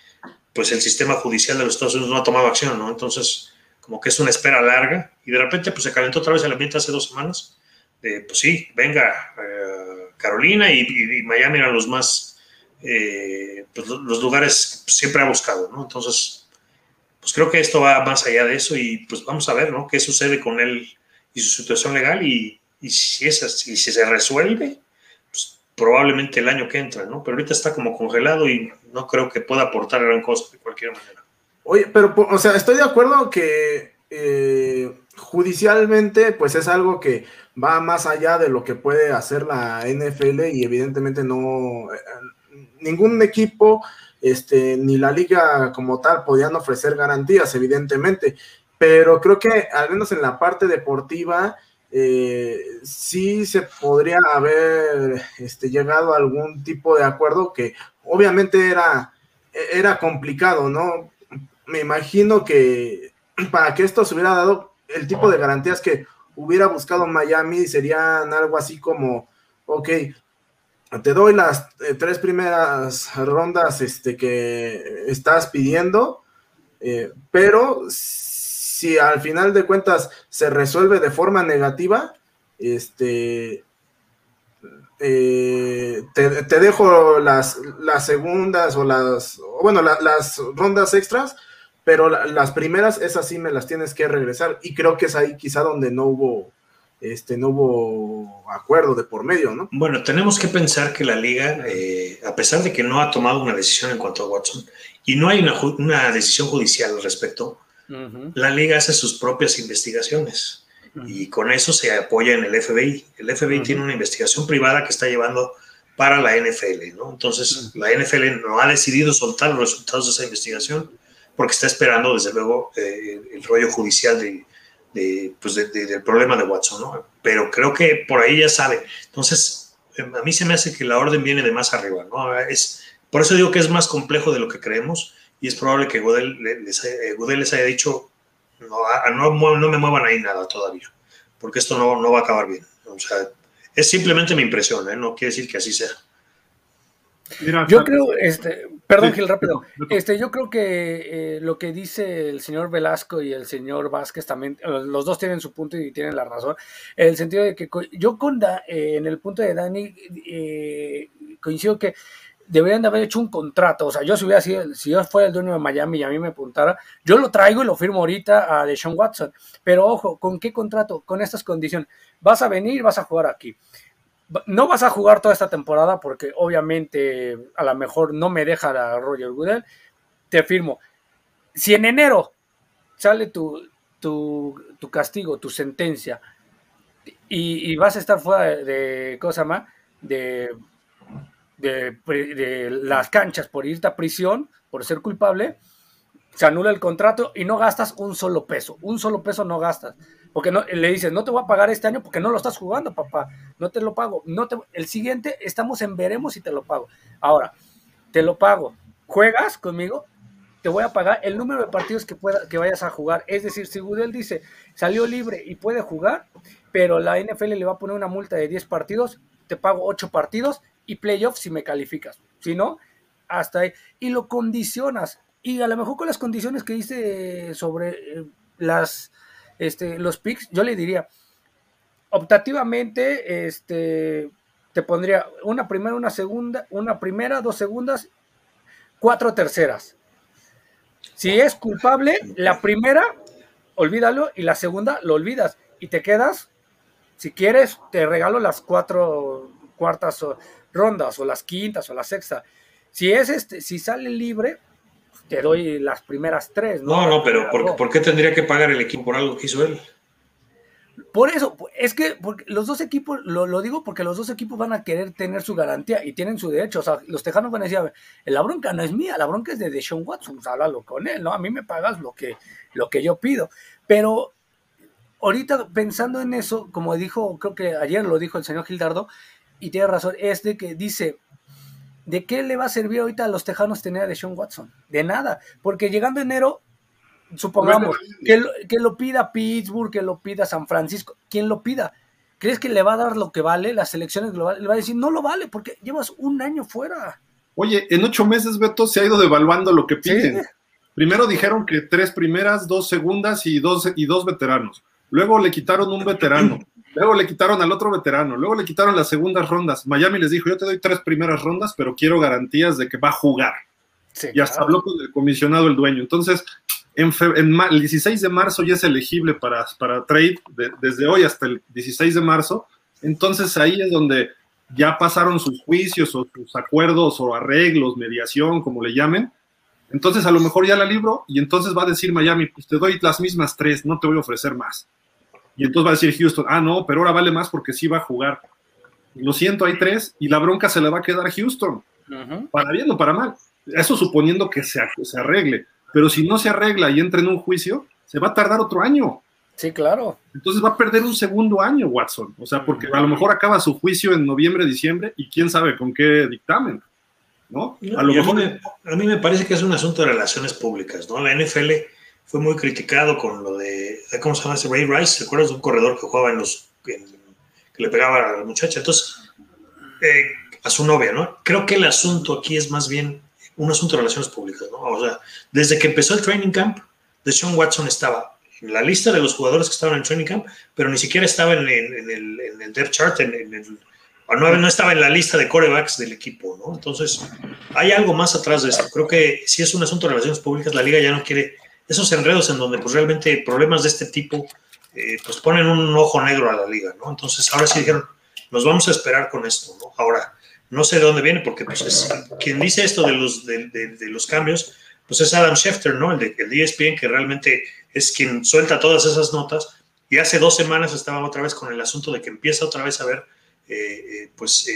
pues el sistema judicial de los Estados Unidos no ha tomado acción, ¿no? Entonces, como que es una espera larga y de repente pues se calentó otra vez el ambiente hace dos semanas. De, pues sí, venga, eh, Carolina y, Miami eran los más, eh, pues, los lugares siempre ha buscado, ¿no? Entonces, pues creo que esto va más allá de eso y pues vamos a ver, ¿no? ¿Qué sucede con él y su situación legal y, si, es así, si se resuelve, pues probablemente el año que entra, ¿no? Pero ahorita está como congelado y no creo que pueda aportar gran cosa de cualquier manera. Oye, pero, o sea, estoy de acuerdo que eh, judicialmente, pues es algo que va más allá de lo que puede hacer la NFL y evidentemente no, eh, ningún equipo este, ni la liga como tal podían ofrecer garantías, evidentemente, pero creo que al menos en la parte deportiva eh, sí se podría haber este, llegado a algún tipo de acuerdo que obviamente era, era complicado, ¿no? Me imagino que para que esto se hubiera dado el tipo de garantías que hubiera buscado Miami serían algo así como, ok, te doy las eh, tres primeras rondas este, que estás pidiendo, eh, pero si al final de cuentas se resuelve de forma negativa, este, eh, te, dejo las, las segundas o las, bueno, las rondas extras, pero las primeras, esas sí me las tienes que regresar. Y creo que es ahí quizá donde no hubo este, no hubo acuerdo de por medio, ¿no? Bueno, tenemos que pensar que la liga, eh, a pesar de que no ha tomado una decisión en cuanto a Watson, y no hay una, decisión judicial al respecto, la liga hace sus propias investigaciones y con eso se apoya en el FBI. El FBI tiene una investigación privada que está llevando para la NFL, ¿no? Entonces, la NFL no ha decidido soltar los resultados de esa investigación porque está esperando, desde luego, eh, el rollo judicial de, pues del problema de Watson, ¿no? Pero creo que por ahí ya sabe. Entonces, em, a mí se me hace que la orden viene de más arriba, ¿no? Es, por eso digo que es más complejo de lo que creemos y es probable que Godel les, eh, les haya dicho, no, no, me muevan ahí nada todavía, porque esto no, no va a acabar bien. O sea, es simplemente mi impresión, ¿eh? no quiere decir que así sea. yo creo, este, Perdón, Gil, rápido. Este, yo creo que eh, lo que dice el señor Velasco y el señor Vázquez también, eh, los dos tienen su punto y tienen la razón. En el sentido de que yo con eh, en el punto de Dani coincido que deberían de haber hecho un contrato. O sea, yo si hubiera sido, si yo fuera el dueño de Miami y a mí me apuntara, yo lo traigo y lo firmo ahorita a Deshaun Watson. Pero ojo, ¿con qué contrato? Con estas condiciones. Vas a venir, vas a jugar aquí no vas a jugar toda esta temporada porque obviamente a lo mejor no me deja la Roger Goodell. Te firmo. Si en enero sale tu, tu, castigo, tu sentencia, y, vas a estar fuera de, cosa más, de, de, las canchas por irte a prisión, por ser culpable, se anula el contrato y no gastas un solo peso. Un solo peso no gastas. Porque no, le dices, no te voy a pagar este año porque no lo estás jugando, papá. No te lo pago. No el siguiente estamos en veremos si te lo pago. Ahora, te lo pago. ¿Juegas conmigo? Te voy a pagar el número de partidos que, pueda, que vayas a jugar. Es decir, si Gudel dice, salió libre y puede jugar, pero la NFL le va a poner una multa de 10 partidos, te pago 8 partidos y playoffs si me calificas. Si no, hasta ahí. Y lo condicionas. Y a lo mejor con las condiciones que dice sobre... Eh, las, este, los picks, yo le diría, optativamente, este, te pondría una primera, una segunda, una primera, dos segundas, cuatro terceras. Si es culpable, la primera, olvídalo, y la segunda lo olvidas. Y te quedas, si quieres, te regalo las cuatro cuartas rondas, o las quintas, o la sexta. Si es este, si sale libre, te doy las primeras tres. No, no, pero ¿por, qué tendría que pagar el equipo por algo que hizo él? Por eso, es que los dos equipos, lo, digo porque los dos equipos van a querer tener su garantía y tienen su derecho. O sea, los tejanos van a decir, la bronca no es mía, la bronca es de Deshaun Watson, háblalo con él, ¿no? A mí me pagas lo que, lo que yo pido. Pero ahorita pensando en eso, como dijo, creo que ayer lo dijo el señor Gildardo, y tiene razón, es de que dice, ¿de qué le va a servir ahorita a los tejanos tener a Deshaun Watson? De nada, porque llegando enero supongamos, que lo, que lo pida Pittsburgh, que lo pida San Francisco, quien lo pida, ¿crees que le va a dar lo que vale? Las elecciones le va a decir, no lo vale, porque llevas un año fuera. Oye, en ocho meses, Beto, se ha ido devaluando lo que piden. Primero dijeron que tres primeras, dos segundas y dos, y dos veteranos. Luego le quitaron un veterano. Luego le quitaron al otro veterano. Luego le quitaron las segundas rondas. Miami les dijo, yo te doy tres primeras rondas, pero quiero garantías de que va a jugar. y hasta habló con el comisionado, el dueño. Entonces, en, el 16 de marzo ya es elegible para, para trade, desde hoy hasta el 16 de marzo. Entonces ahí es donde ya pasaron sus juicios o sus acuerdos o arreglos, mediación, como le llamen. Entonces a lo mejor ya la libro y entonces va a decir Miami, pues te doy las mismas tres, no te voy a ofrecer más. Y entonces va a decir Houston, ah, no, pero ahora vale más porque sí va a jugar. Lo siento, hay tres y la bronca se le va a quedar a Houston. Para bien o para mal. Eso suponiendo que se, se arregle. Pero si no se arregla y entra en un juicio, se va a tardar otro año. Sí, claro. Entonces va a perder un segundo año, Watson. O sea, porque a lo mejor acaba su juicio en noviembre, diciembre y quién sabe con qué dictamen. ¿no? A, lo mejor... a, mí me, parece que es un asunto de relaciones públicas, ¿no? La NFL fue muy criticado con lo de, ¿cómo se llama ese Ray Rice? ¿Te acuerdas de un corredor que jugaba en los, que le pegaba a la muchacha? Entonces, eh, a su novia, ¿no? Creo que el asunto aquí es más bien un asunto de relaciones públicas, ¿no? O sea, desde que empezó el training camp, Deshaun Watson estaba en la lista de los jugadores que estaban en el training camp, pero ni siquiera estaba en, el, depth chart, en, no, no, estaba en la lista de corebacks del equipo, ¿no? Entonces, hay algo más atrás de esto. Creo que si es un asunto de relaciones públicas, la liga ya no quiere esos enredos en donde pues realmente problemas de este tipo eh, pues ponen un ojo negro a la liga, ¿no? Entonces, ahora sí dijeron, nos vamos a esperar con esto, ¿no? Ahora, no sé de dónde viene, porque pues es, quien dice esto de los, de, los cambios, pues es Adam Schefter, ¿no? El de el ESPN, que realmente es quien suelta todas esas notas. Y hace dos semanas estaba otra vez con el asunto de que empieza otra vez a ver, eh, eh, pues,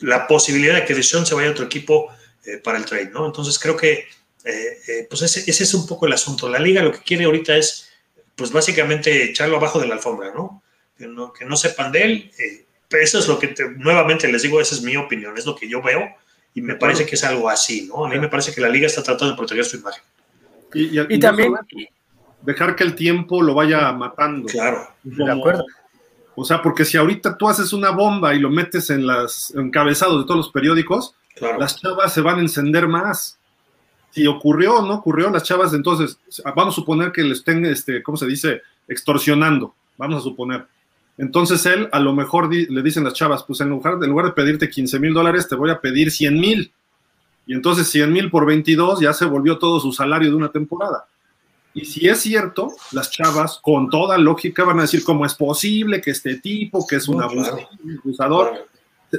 la posibilidad de que Deshaun se vaya a otro equipo para el trade, ¿no? Entonces creo que, pues ese, ese, es un poco el asunto. La liga lo que quiere ahorita es, pues básicamente echarlo abajo de la alfombra, ¿no? Que no, que no sepan de él eso es lo que nuevamente les digo, esa es mi opinión, es lo que yo veo y me parece que es algo así, ¿no? A mí me parece que la liga está tratando de proteger su imagen. Y, también dejar que el tiempo lo vaya matando. Claro, de acuerdo. O sea, porque si ahorita tú haces una bomba y lo metes en los encabezados de todos los periódicos, las chavas se van a encender más. Si ocurrió o no ocurrió, las chavas entonces, vamos a suponer que le estén, este, ¿cómo se dice? Extorsionando, vamos a suponer entonces él a lo mejor le dicen las chavas, pues en lugar, en lugar de pedirte 15 mil dólares, te voy a pedir 100 mil. Y entonces 100 mil por 22 ya se volvió todo su salario de una temporada. Y si es cierto, las chavas con toda lógica van a decir cómo es posible que este tipo, que es un abusador,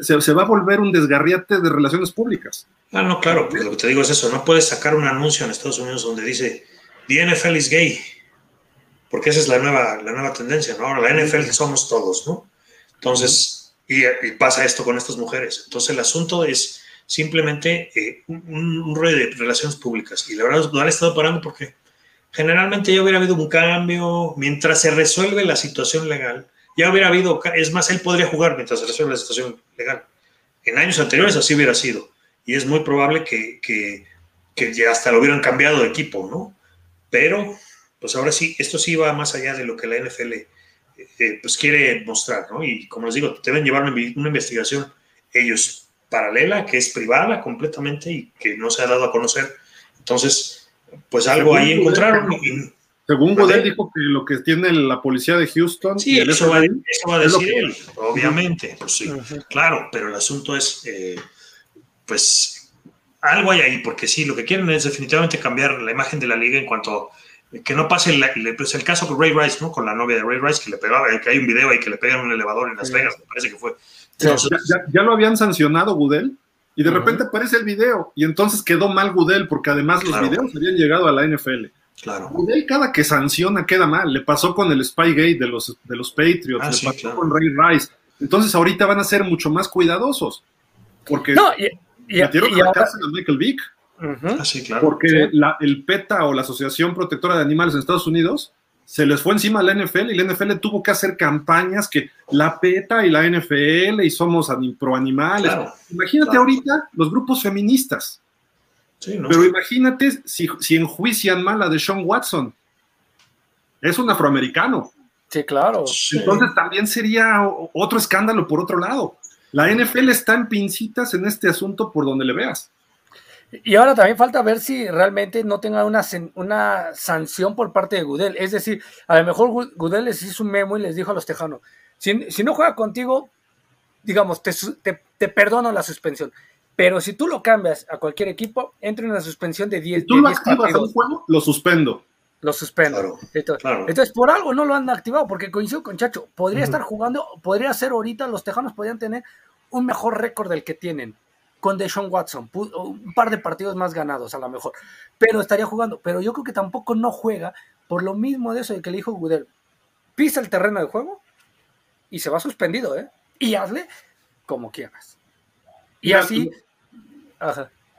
se, va a volver un desgarriate de relaciones públicas. Ah, no, claro, lo que te digo es eso, no puedes sacar un anuncio en Estados Unidos donde dice, the NFL is gay porque esa es la nueva, la nueva tendencia, ¿no? Ahora la NFL somos todos, ¿no? Entonces, y, pasa esto con estas mujeres. Entonces, el asunto es simplemente eh, un, rollo de relaciones públicas. Y la verdad, no han estado parando porque generalmente ya hubiera habido un cambio mientras se resuelve la situación legal. Ya hubiera habido, es más, él podría jugar mientras se resuelve la situación legal. En años anteriores así hubiera sido. Y es muy probable que, que, que ya hasta lo hubieran cambiado de equipo, ¿no? Pero pues ahora sí, esto sí va más allá de lo que la NFL eh, pues quiere mostrar, ¿no? Y como les digo, deben llevar una, investigación ellos paralela, que es privada completamente y que no se ha dado a conocer. Entonces, pues algo ahí encontraron. Según Godel dijo que lo que tiene la policía de Houston. Sí, eso va, eso va, a decir él, obviamente. Pues sí, claro, pero el asunto es, eh, pues, algo hay ahí, porque sí, lo que quieren es definitivamente cambiar la imagen de la liga en cuanto que no pase el, pues el caso con Ray Rice, ¿no? Con la novia de Ray Rice que le pegaba, que hay un video ahí que le pegan un elevador en Las Vegas, me parece que fue. ya, lo habían sancionado Gudel y de repente aparece el video y entonces quedó mal Gudel porque además los videos habían llegado a la NFL. Claro. Gudel cada que sanciona queda mal. Le pasó con el Spygate de los, de los Patriots, ah, le pasó con Ray Rice. Entonces ahorita van a ser mucho más cuidadosos porque no, y, y, metieron a la cárcel a Michael Vick. Ah, claro. Porque el PETA o la Asociación Protectora de Animales en Estados Unidos se les fue encima a la NFL y la NFL tuvo que hacer campañas que la PETA y la NFL y somos pro animales. imagínate ahorita los grupos feministas. Pero imagínate si, si, enjuician mal a de Sean Watson. Es un afroamericano. Sí, claro. Entonces también sería otro escándalo por otro lado. La NFL está en pincitas en este asunto por donde le veas. Y ahora también falta ver si realmente no tenga una, una sanción por parte de Gudel. Es decir, a lo mejor Gudel les hizo un memo y les dijo a los tejanos, si, si no juega contigo, digamos, te, te, perdono la suspensión. Pero si tú lo cambias a cualquier equipo, entra en una suspensión de 10 ¿Tú lo activas un juego? Lo suspendo. Lo suspendo. Entonces, por algo no lo han activado, porque coincido con Chacho. Podría estar jugando, podría ser ahorita, los tejanos podrían tener un mejor récord del que tienen con Deshaun Watson, un par de partidos más ganados a lo mejor, pero estaría jugando. Pero yo creo que tampoco no juega por lo mismo de eso de que le dijo Gudel, pisa el terreno de juego y se va suspendido, ¿eh? Y hazle como quieras. Y así...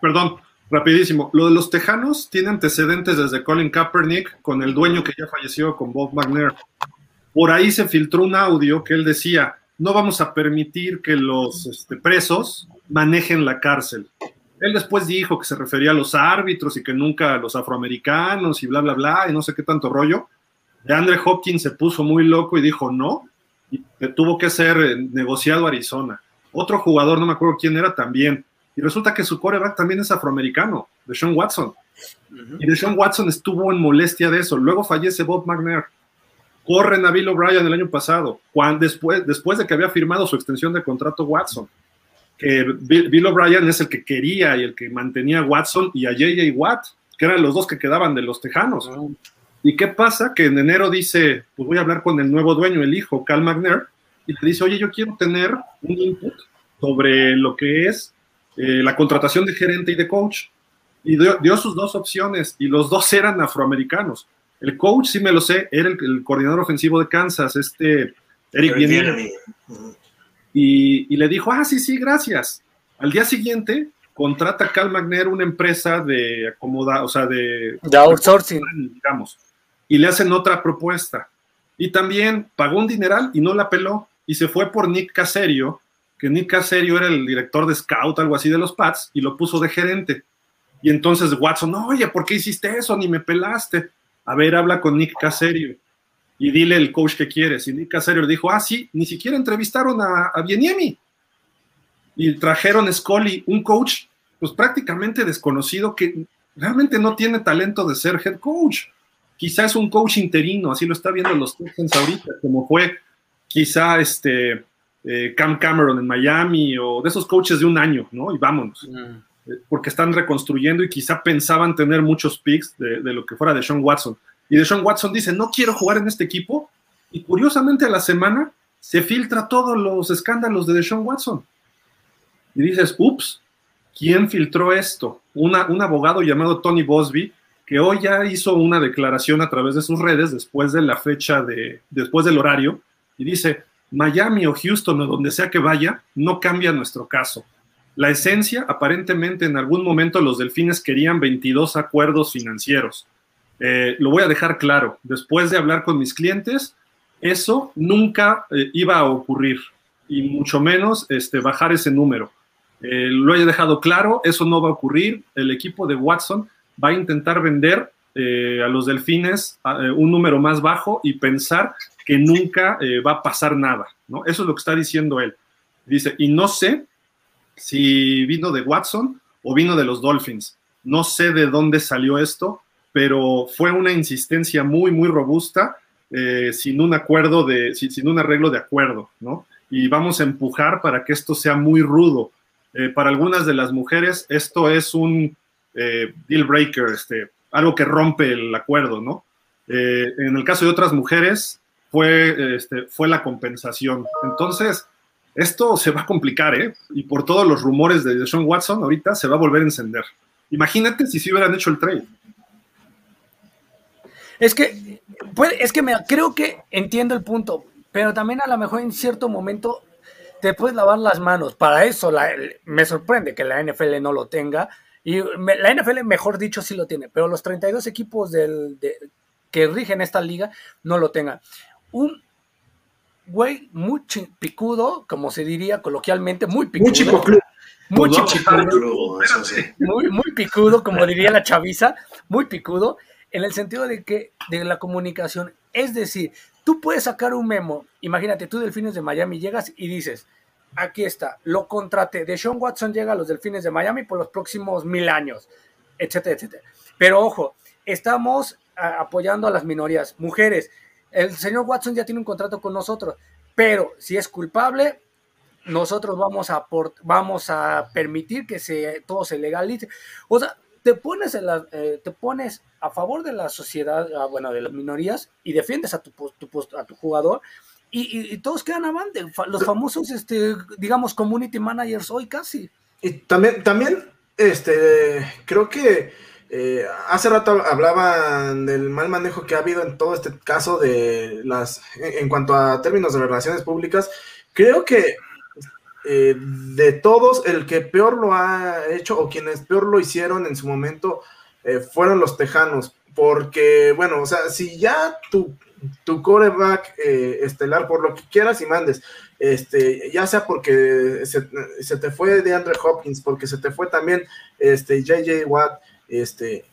Perdón, rapidísimo. Lo de los Tejanos tiene antecedentes desde Colin Kaepernick con el dueño que ya falleció, con Bob McNair. Por ahí se filtró un audio que él decía, no vamos a permitir que los este, presos manejen la cárcel. Él después dijo que se refería a los árbitros y que nunca a los afroamericanos y bla, bla, bla, y no sé qué tanto rollo. De Andre Hopkins se puso muy loco y dijo no, y tuvo que ser eh, negociado Arizona. Otro jugador, no me acuerdo quién era también, y resulta que su coreback también es afroamericano, de Sean Watson. Y de Sean Watson estuvo en molestia de eso. Luego fallece Bob McNair. Corren a Bill O'Brien el año pasado, cuando, después, después de que había firmado su extensión de contrato Watson. Bill, O'Brien es el que quería y el que mantenía a Watson y a JJ Watt, que eran los dos que quedaban de los Tejanos. Ah. ¿Y qué pasa? Que en enero dice, pues voy a hablar con el nuevo dueño, el hijo, Cal McNair, y le dice, oye, yo quiero tener un input sobre lo que es eh, la contratación de gerente y de coach. Y dio, sus dos opciones, y los dos eran afroamericanos. El coach, sí me lo sé, era el, coordinador ofensivo de Kansas, este Eric Bieniemy y, le dijo, ah, sí, sí, gracias. Al día siguiente contrata a Cal McNair una empresa de acomoda, o sea, de, de outsourcing, digamos, y le hacen otra propuesta. Y también pagó un dineral y no la peló y se fue por Nick Caserio, que Nick Caserio era el director de scout, algo así de los Pats, y lo puso de gerente. Y entonces Watson, oye, ¿por qué hiciste eso? Ni me pelaste. A ver, habla con Nick Caserio y dile el coach que quieres. Y Nick Casario dijo, ah, sí, ni siquiera entrevistaron a, a Bieniemi. Y trajeron Scully, un coach, pues prácticamente desconocido que realmente no tiene talento de ser head coach. Quizá es un coach interino, así lo está viendo los Texans ahorita, como fue quizá este eh, Cam Cameron en Miami o de esos coaches de un año, ¿no? Y vámonos. Mm. Eh, porque están reconstruyendo y quizá pensaban tener muchos picks de, de lo que fuera de Sean Watson. Y Deshaun Watson dice, no quiero jugar en este equipo. Y curiosamente a la semana se filtra todos los escándalos de Deshaun Watson. Y dices, ups, ¿quién filtró esto? Una, un abogado llamado Tony Bosby, que hoy ya hizo una declaración a través de sus redes después de la fecha de, después del horario, y dice, Miami o Houston o donde sea que vaya, no cambia nuestro caso. La esencia, aparentemente en algún momento los delfines querían 22 acuerdos financieros. Eh, lo voy a dejar claro, después de hablar con mis clientes, eso nunca eh, iba a ocurrir y mucho menos este, bajar ese número. Eh, lo he dejado claro, eso no va a ocurrir. El equipo de Watson va a intentar vender a los delfines un número más bajo y pensar que nunca va a pasar nada. ¿no? Eso es lo que está diciendo él. Dice, y no sé si vino de Watson o vino de los Dolphins. No sé de dónde salió esto, pero fue una insistencia muy, muy robusta, eh, sin un acuerdo de, sin, un arreglo de acuerdo, ¿no? Y vamos a empujar para que esto sea muy rudo. Eh, para algunas de las mujeres, esto es un eh, deal breaker, este, algo que rompe el acuerdo, ¿no? en el caso de otras mujeres, fue, este, fue la compensación. Entonces, esto se va a complicar, ¿eh? Y por todos los rumores de Sean Watson, ahorita se va a volver a encender. Imagínate si se hubieran hecho el trade. Es que, es que me, creo que entiendo el punto, pero también a lo mejor en cierto momento te puedes lavar las manos. Para eso me sorprende que la NFL no lo tenga. Y la NFL, mejor dicho, sí lo tiene, pero los 32 equipos del, que rigen esta liga no lo tengan. Un güey muy picudo, como se diría coloquialmente, muy picudo. Muy picudo. Muy, muy picudo, como diría la chaviza, muy picudo, en el sentido de que de la comunicación. Es decir, tú puedes sacar un memo, imagínate, tú Delfines de Miami llegas y dices, aquí está, lo contraté, de Sean Watson llega a los Delfines de Miami por los próximos mil años, etcétera, etcétera. Pero ojo, estamos apoyando a las minorías, mujeres, el señor Watson ya tiene un contrato con nosotros, pero si es culpable, nosotros vamos a, vamos a permitir que se, todo se legalice. O sea, te pones, en eh, te pones a favor de la sociedad, ah, bueno, de las minorías y defiendes a tu, a tu jugador y, todos quedan avante. Los famosos, este, digamos, community managers hoy casi. Y también, también este, creo que eh, hace rato hablaban del mal manejo que ha habido en todo este caso de las, en, cuanto a términos de relaciones públicas. Creo que eh, de todos, el que peor lo ha hecho o quienes peor lo hicieron en su momento eh, fueron los tejanos. Porque, bueno, o sea, si ya tu, tu coreback estelar, por lo que quieras y mandes, este, ya sea porque se, se, te fue de Andre Hopkins, porque se te fue también este, JJ Watt, este,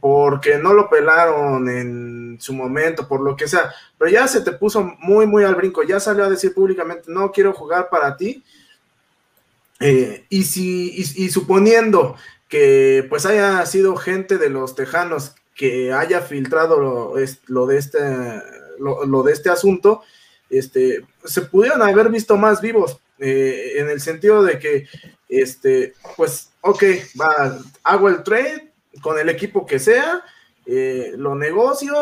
porque no lo pelaron en su momento, por lo que sea, pero ya se te puso muy, muy al brinco, ya salió a decir públicamente, no quiero jugar para ti. Eh, y si, y, suponiendo que pues haya sido gente de los tejanos que haya filtrado lo, lo de este lo, de este asunto, este, se pudieron haber visto más vivos, eh, en el sentido de que, este, pues ok, va, hago el trade con el equipo que sea, eh, lo negocio,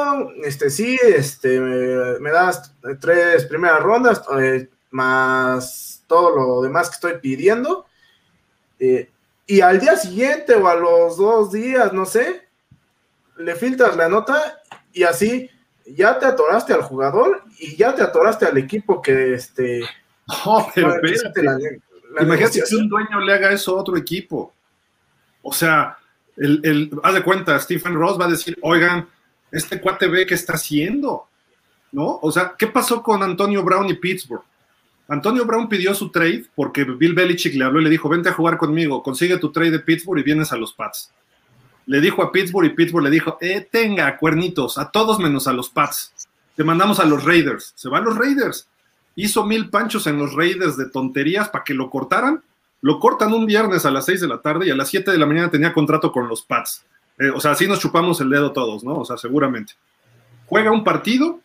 este sí, este, me, das tres primeras rondas, eh, más todo lo demás que estoy pidiendo, eh, y al día siguiente o a los dos días, no sé, le filtras la nota y así ya te atoraste al jugador y ya te atoraste al equipo que este... No, (laughs) pero Imagínate que un dueño le haga eso a otro equipo. O sea, el, haz de cuenta, Stephen Ross va a decir, oigan, este cuate ve qué está haciendo, ¿no? O sea, ¿qué pasó con Antonio Brown y Pittsburgh? Antonio Brown pidió su trade porque Bill Belichick le habló y le dijo, vente a jugar conmigo, consigue tu trade de Pittsburgh y vienes a los Pats. Le dijo a Pittsburgh y Pittsburgh le dijo, eh, tenga, cuernitos, a todos menos a los Pats. Te mandamos a los Raiders. Se van los Raiders hizo mil panchos en los Raiders de tonterías para que lo cortaran. Lo cortan un viernes a las 6 de la tarde y a las 7 de la mañana tenía contrato con los Pats. Eh, o sea, así nos chupamos el dedo todos, ¿no? O sea, seguramente. Juega un partido,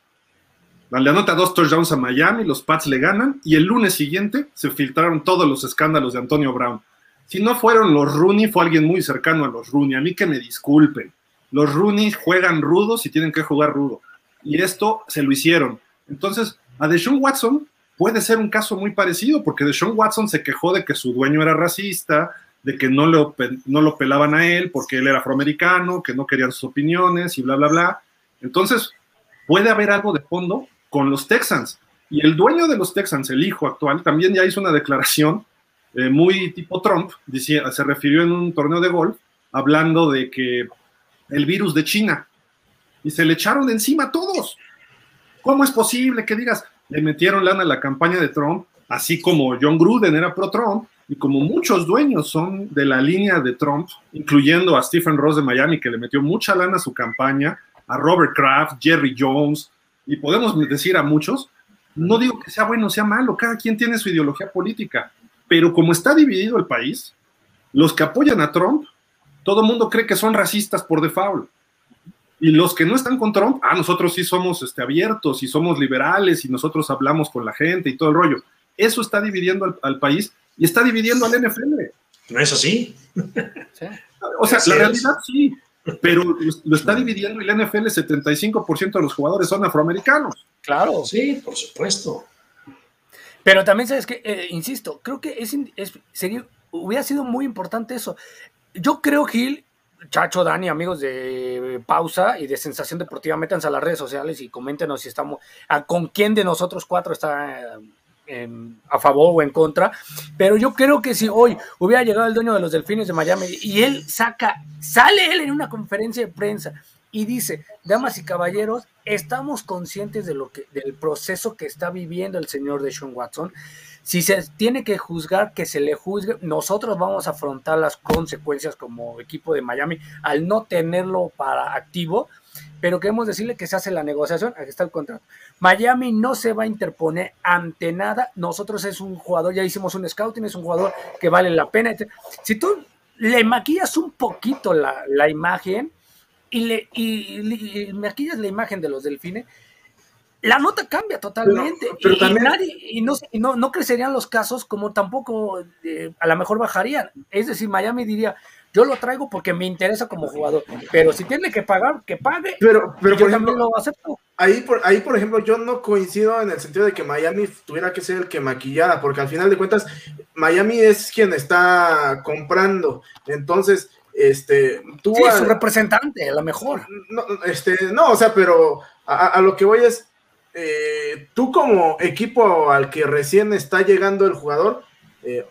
le anota dos touchdowns a Miami, los Pats le ganan y el lunes siguiente se filtraron todos los escándalos de Antonio Brown. Si no fueron los Rooney, fue alguien muy cercano a los Rooney. A mí que me disculpen. Los Rooney juegan rudos y tienen que jugar rudo. Y esto se lo hicieron. Entonces, a Deshaun Watson puede ser un caso muy parecido, porque Deshaun Watson se quejó de que su dueño era racista, de que no lo, no lo pelaban a él porque él era afroamericano, que no querían sus opiniones y bla, bla, bla. Entonces, puede haber algo de fondo con los Texans. Y el dueño de los Texans, el hijo actual, también ya hizo una declaración eh, muy tipo Trump, se refirió en un torneo de golf, hablando de que el virus de China, y se le echaron encima a todos. ¿Cómo es posible que digas, le metieron lana a la campaña de Trump, así como John Gruden era pro Trump, y como muchos dueños son de la línea de Trump, incluyendo a Stephen Ross de Miami, que le metió mucha lana a su campaña, a Robert Kraft, Jerry Jones, y podemos decir a muchos, no digo que sea bueno o sea malo, cada quien tiene su ideología política, pero como está dividido el país, los que apoyan a Trump, todo el mundo cree que son racistas por default. Y los que no están con Trump, ah, nosotros sí somos este, abiertos y somos liberales y nosotros hablamos con la gente y todo el rollo. Eso está dividiendo al, país y está dividiendo al NFL. ¿No es así? O sea, la realidad sí, pero lo está dividiendo y la NFL, 75% de los jugadores son afroamericanos. Claro. Sí, por supuesto. Pero también, ¿sabes que eh, insisto, creo que es, sería, hubiera sido muy importante eso. Yo creo, Gil, Chacho, Dani, amigos de Pausa y de Sensación Deportiva, métanse a las redes sociales y coméntenos si estamos, con quién de nosotros cuatro está a favor o en contra. Pero yo creo que si hoy hubiera llegado el dueño de los Delfines de Miami y él saca, sale él en una conferencia de prensa y dice, damas y caballeros, estamos conscientes de lo que, del proceso que está viviendo el señor de Sean Watson. Si se tiene que juzgar, que se le juzgue. Nosotros vamos a afrontar las consecuencias como equipo de Miami al no tenerlo para activo, pero queremos decirle que se hace la negociación, aquí está el contrato. Miami no se va a interponer ante nada. Nosotros es un jugador, ya hicimos un scouting, es un jugador que vale la pena. Si tú le maquillas un poquito la, la imagen y le y, maquillas la imagen de los delfines, la nota cambia totalmente. y, no, no, crecerían los casos como tampoco eh, a lo mejor bajarían. Es decir, Miami diría, yo lo traigo porque me interesa como jugador, pero si tiene que pagar, que pague. Pero, pero yo también lo acepto. Ahí por, ahí, por ejemplo, yo no coincido en el sentido de que Miami tuviera que ser el que maquillara, porque al final de cuentas, Miami es quien está comprando. Entonces, este, tú. Sí, su representante, a lo mejor. No, este, no, o sea, pero a lo que voy es eh, tú como equipo al que recién está llegando el jugador, eh,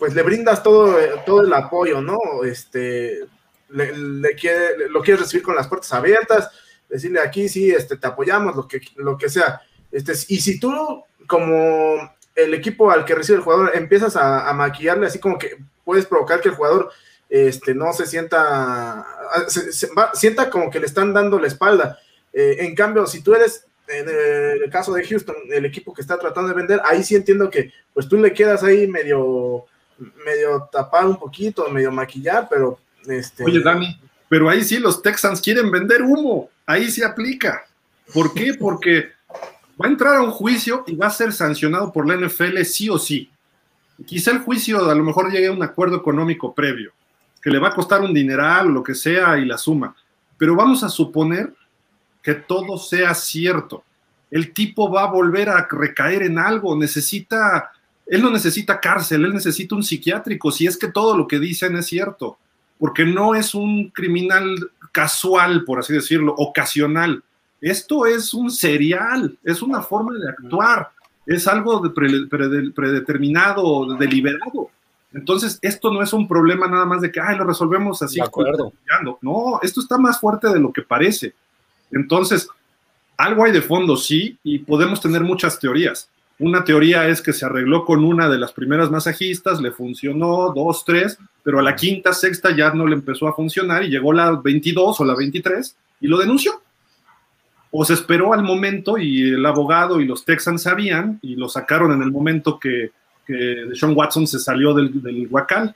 pues le brindas todo, todo el apoyo, ¿no? Este, le, quiere, lo quieres recibir con las puertas abiertas, decirle aquí sí, este, te apoyamos, lo que, lo que sea. Este, y si tú, como el equipo al que recibe el jugador, empiezas a, maquillarle así como que puedes provocar que el jugador este, no se sienta, sienta como que le están dando la espalda. Eh, en cambio, si tú eres en el caso de Houston, el equipo que está tratando de vender, ahí sí entiendo que pues tú le quedas ahí medio, medio tapar un poquito, medio maquillar, pero este... Oye, Dani, pero ahí sí los Texans quieren vender humo, ahí sí aplica. ¿Por qué? (laughs) Porque va a entrar a un juicio y va a ser sancionado por la NFL sí o sí. Quizá el juicio a lo mejor llegue a un acuerdo económico previo, que le va a costar un dineral o lo que sea y la suma. Pero vamos a suponer que todo sea cierto. El tipo va a volver a recaer en algo, necesita, él no necesita cárcel, él necesita un psiquiátrico, si es que todo lo que dicen es cierto, porque no es un criminal casual, por así decirlo, ocasional. Esto es un serial, es una forma de actuar, es algo de predeterminado, deliberado. Entonces, esto no es un problema nada más de que, ay, lo resolvemos así. De acuerdo. No, esto está más fuerte de lo que parece. Entonces, algo hay de fondo, sí, y podemos tener muchas teorías. Una teoría es que se arregló con una de las primeras masajistas, le funcionó dos, tres, pero a la quinta, sexta ya no le empezó a funcionar y llegó la 22 o la 23 y lo denunció. O se esperó al momento y el abogado y los Texans sabían y lo sacaron en el momento que, que Sean Watson se salió del, del huacal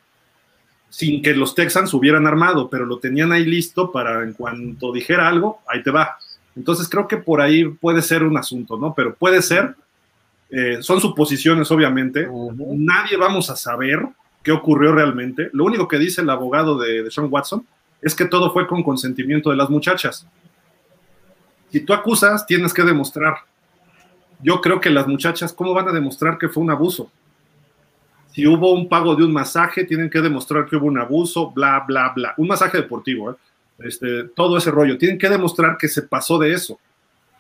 sin que los Texans hubieran armado, pero lo tenían ahí listo para en cuanto dijera algo, ahí te va. Entonces creo que por ahí puede ser un asunto, ¿no? Pero puede ser, eh, son suposiciones obviamente, nadie vamos a saber qué ocurrió realmente. Lo único que dice el abogado de, de Sean Watson es que todo fue con consentimiento de las muchachas. Si tú acusas, tienes que demostrar. Yo creo que las muchachas, ¿cómo van a demostrar que fue un abuso? Si hubo un pago de un masaje, tienen que demostrar que hubo un abuso, bla, bla, bla. Un masaje deportivo, ¿eh? este, todo ese rollo. Tienen que demostrar que se pasó de eso.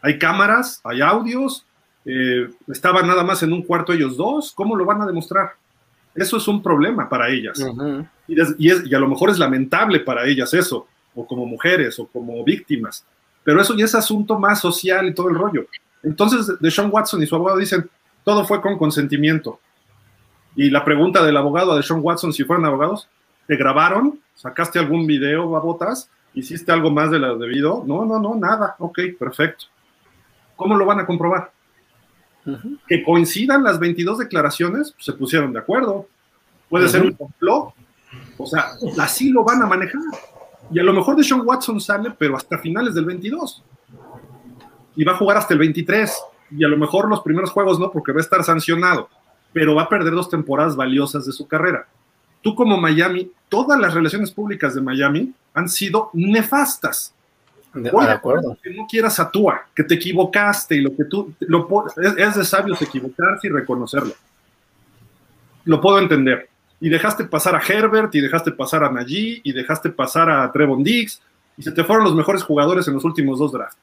Hay cámaras, hay audios, eh, estaban nada más en un cuarto ellos dos, ¿cómo lo van a demostrar? Eso es un problema para ellas. y, y, a lo mejor es lamentable para ellas eso, o como mujeres, o como víctimas. Pero eso ya es asunto más social y todo el rollo. Entonces, de Sean Watson y su abogado dicen, todo fue con consentimiento. Y la pregunta del abogado de Sean Watson, si fueran abogados, ¿te grabaron? ¿Sacaste algún video, babotas? ¿Hiciste algo más de lo debido? No, no, no, nada. Ok, perfecto. ¿Cómo lo van a comprobar? Que coincidan las 22 declaraciones, pues, se pusieron de acuerdo. Puede ser un complot. O sea, así lo van a manejar. Y a lo mejor de Sean Watson sale, pero hasta finales del 22. Y va a jugar hasta el 23. Y a lo mejor los primeros juegos no, porque va a estar sancionado. Pero va a perder dos temporadas valiosas de su carrera. Tú como Miami, todas las relaciones públicas de Miami han sido nefastas. De, de acuerdo. Que no quieras a Tua, que te equivocaste y lo que tú, lo, es, es de sabios equivocarse y reconocerlo. Lo puedo entender y dejaste pasar a Herbert, y dejaste pasar a Najee, y dejaste pasar a Trevon Diggs, y se te fueron los mejores jugadores en los últimos dos drafts.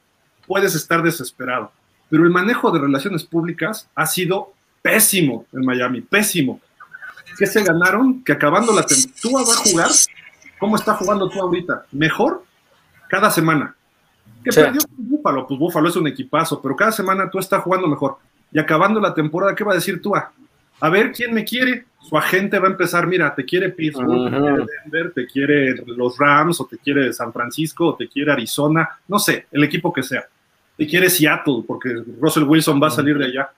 Puedes estar desesperado, pero el manejo de relaciones públicas ha sido pésimo en Miami, pésimo. ¿Qué se ganaron? Que acabando la temporada, tú vas a jugar, ¿cómo está jugando tú ahorita? Mejor cada semana. ¿Qué sí. perdió con Búfalo? Pues Búfalo es un equipazo, pero cada semana tú estás jugando mejor. Y acabando la temporada, ¿qué va a decir tú? A ver quién me quiere. Su agente va a empezar, mira, te quiere Pittsburgh, te quiere Denver, te quiere los Rams, o te quiere San Francisco, o te quiere Arizona, no sé, el equipo que sea. Te quiere Seattle, porque Russell Wilson va a salir de allá.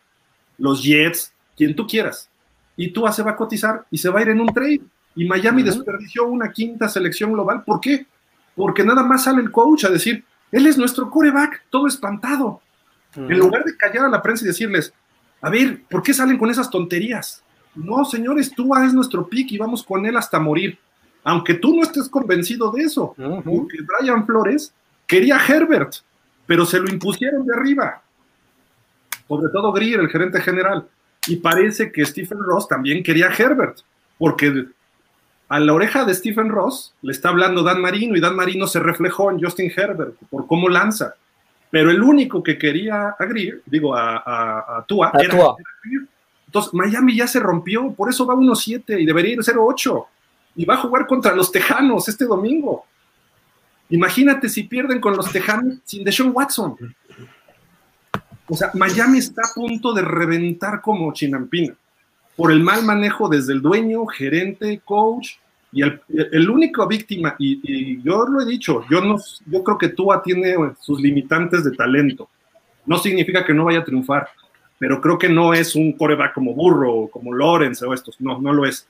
Los Jets, quien tú quieras. Y tú se va a cotizar y se va a ir en un trade. Y Miami uh -huh. desperdició una quinta selección global. ¿Por qué? Porque nada más sale el coach a decir, él es nuestro coreback, todo espantado. Uh -huh. En lugar de callar a la prensa y decirles, a ver, ¿por qué salen con esas tonterías? No, señores, tú es nuestro pick y vamos con él hasta morir. Aunque tú no estés convencido de eso. Uh -huh. Porque Brian Flores quería a Herbert, pero se lo impusieron de arriba. Sobre todo Greer, el gerente general. Y parece que Stephen Ross también quería a Herbert, porque a la oreja de Stephen Ross le está hablando Dan Marino y Dan Marino se reflejó en Justin Herbert por cómo lanza. Pero el único que quería a Greer, digo, a, a, a Tua, a era, Tua. era entonces, Miami ya se rompió, por eso va 1-7 y debería ir 0-8. Y va a jugar contra los Tejanos este domingo. Imagínate si pierden con los Tejanos sin Deshaun Watson. O sea, Miami está a punto de reventar como Chinampina por el mal manejo desde el dueño, gerente, coach y el, el único víctima, y, y, yo lo he dicho, yo, no, yo creo que Tua tiene sus limitantes de talento. No significa que no vaya a triunfar, pero creo que no es un coreback como Burro, como Lawrence o estos, no, no lo es.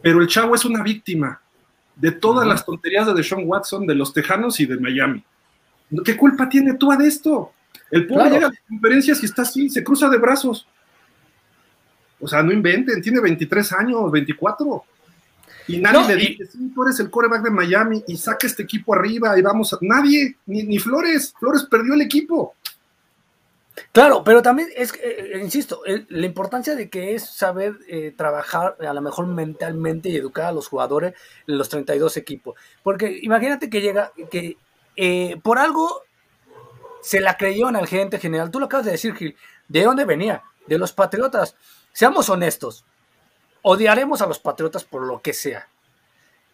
Pero el chavo es una víctima de todas uh -huh. las tonterías de Deshaun Watson, de los Tejanos y de Miami. ¿Qué culpa tiene Tua de esto? El pobre claro. llega a las conferencias y está así, se cruza de brazos. O sea, no inventen, tiene 23 años, 24. Y nadie no, le dice, sí, tú eres el coreback de Miami y saca este equipo arriba y vamos a... Nadie, ni, ni Flores. Flores perdió el equipo. Claro, pero también es, eh, insisto, eh, la importancia de que es saber eh, trabajar a lo mejor mentalmente y educar a los jugadores en los 32 equipos. Porque imagínate que llega, que eh, por algo se la creyó en el gerente general. Tú lo acabas de decir, Gil. ¿De dónde venía? De los Patriotas. Seamos honestos. Odiaremos a los Patriotas por lo que sea.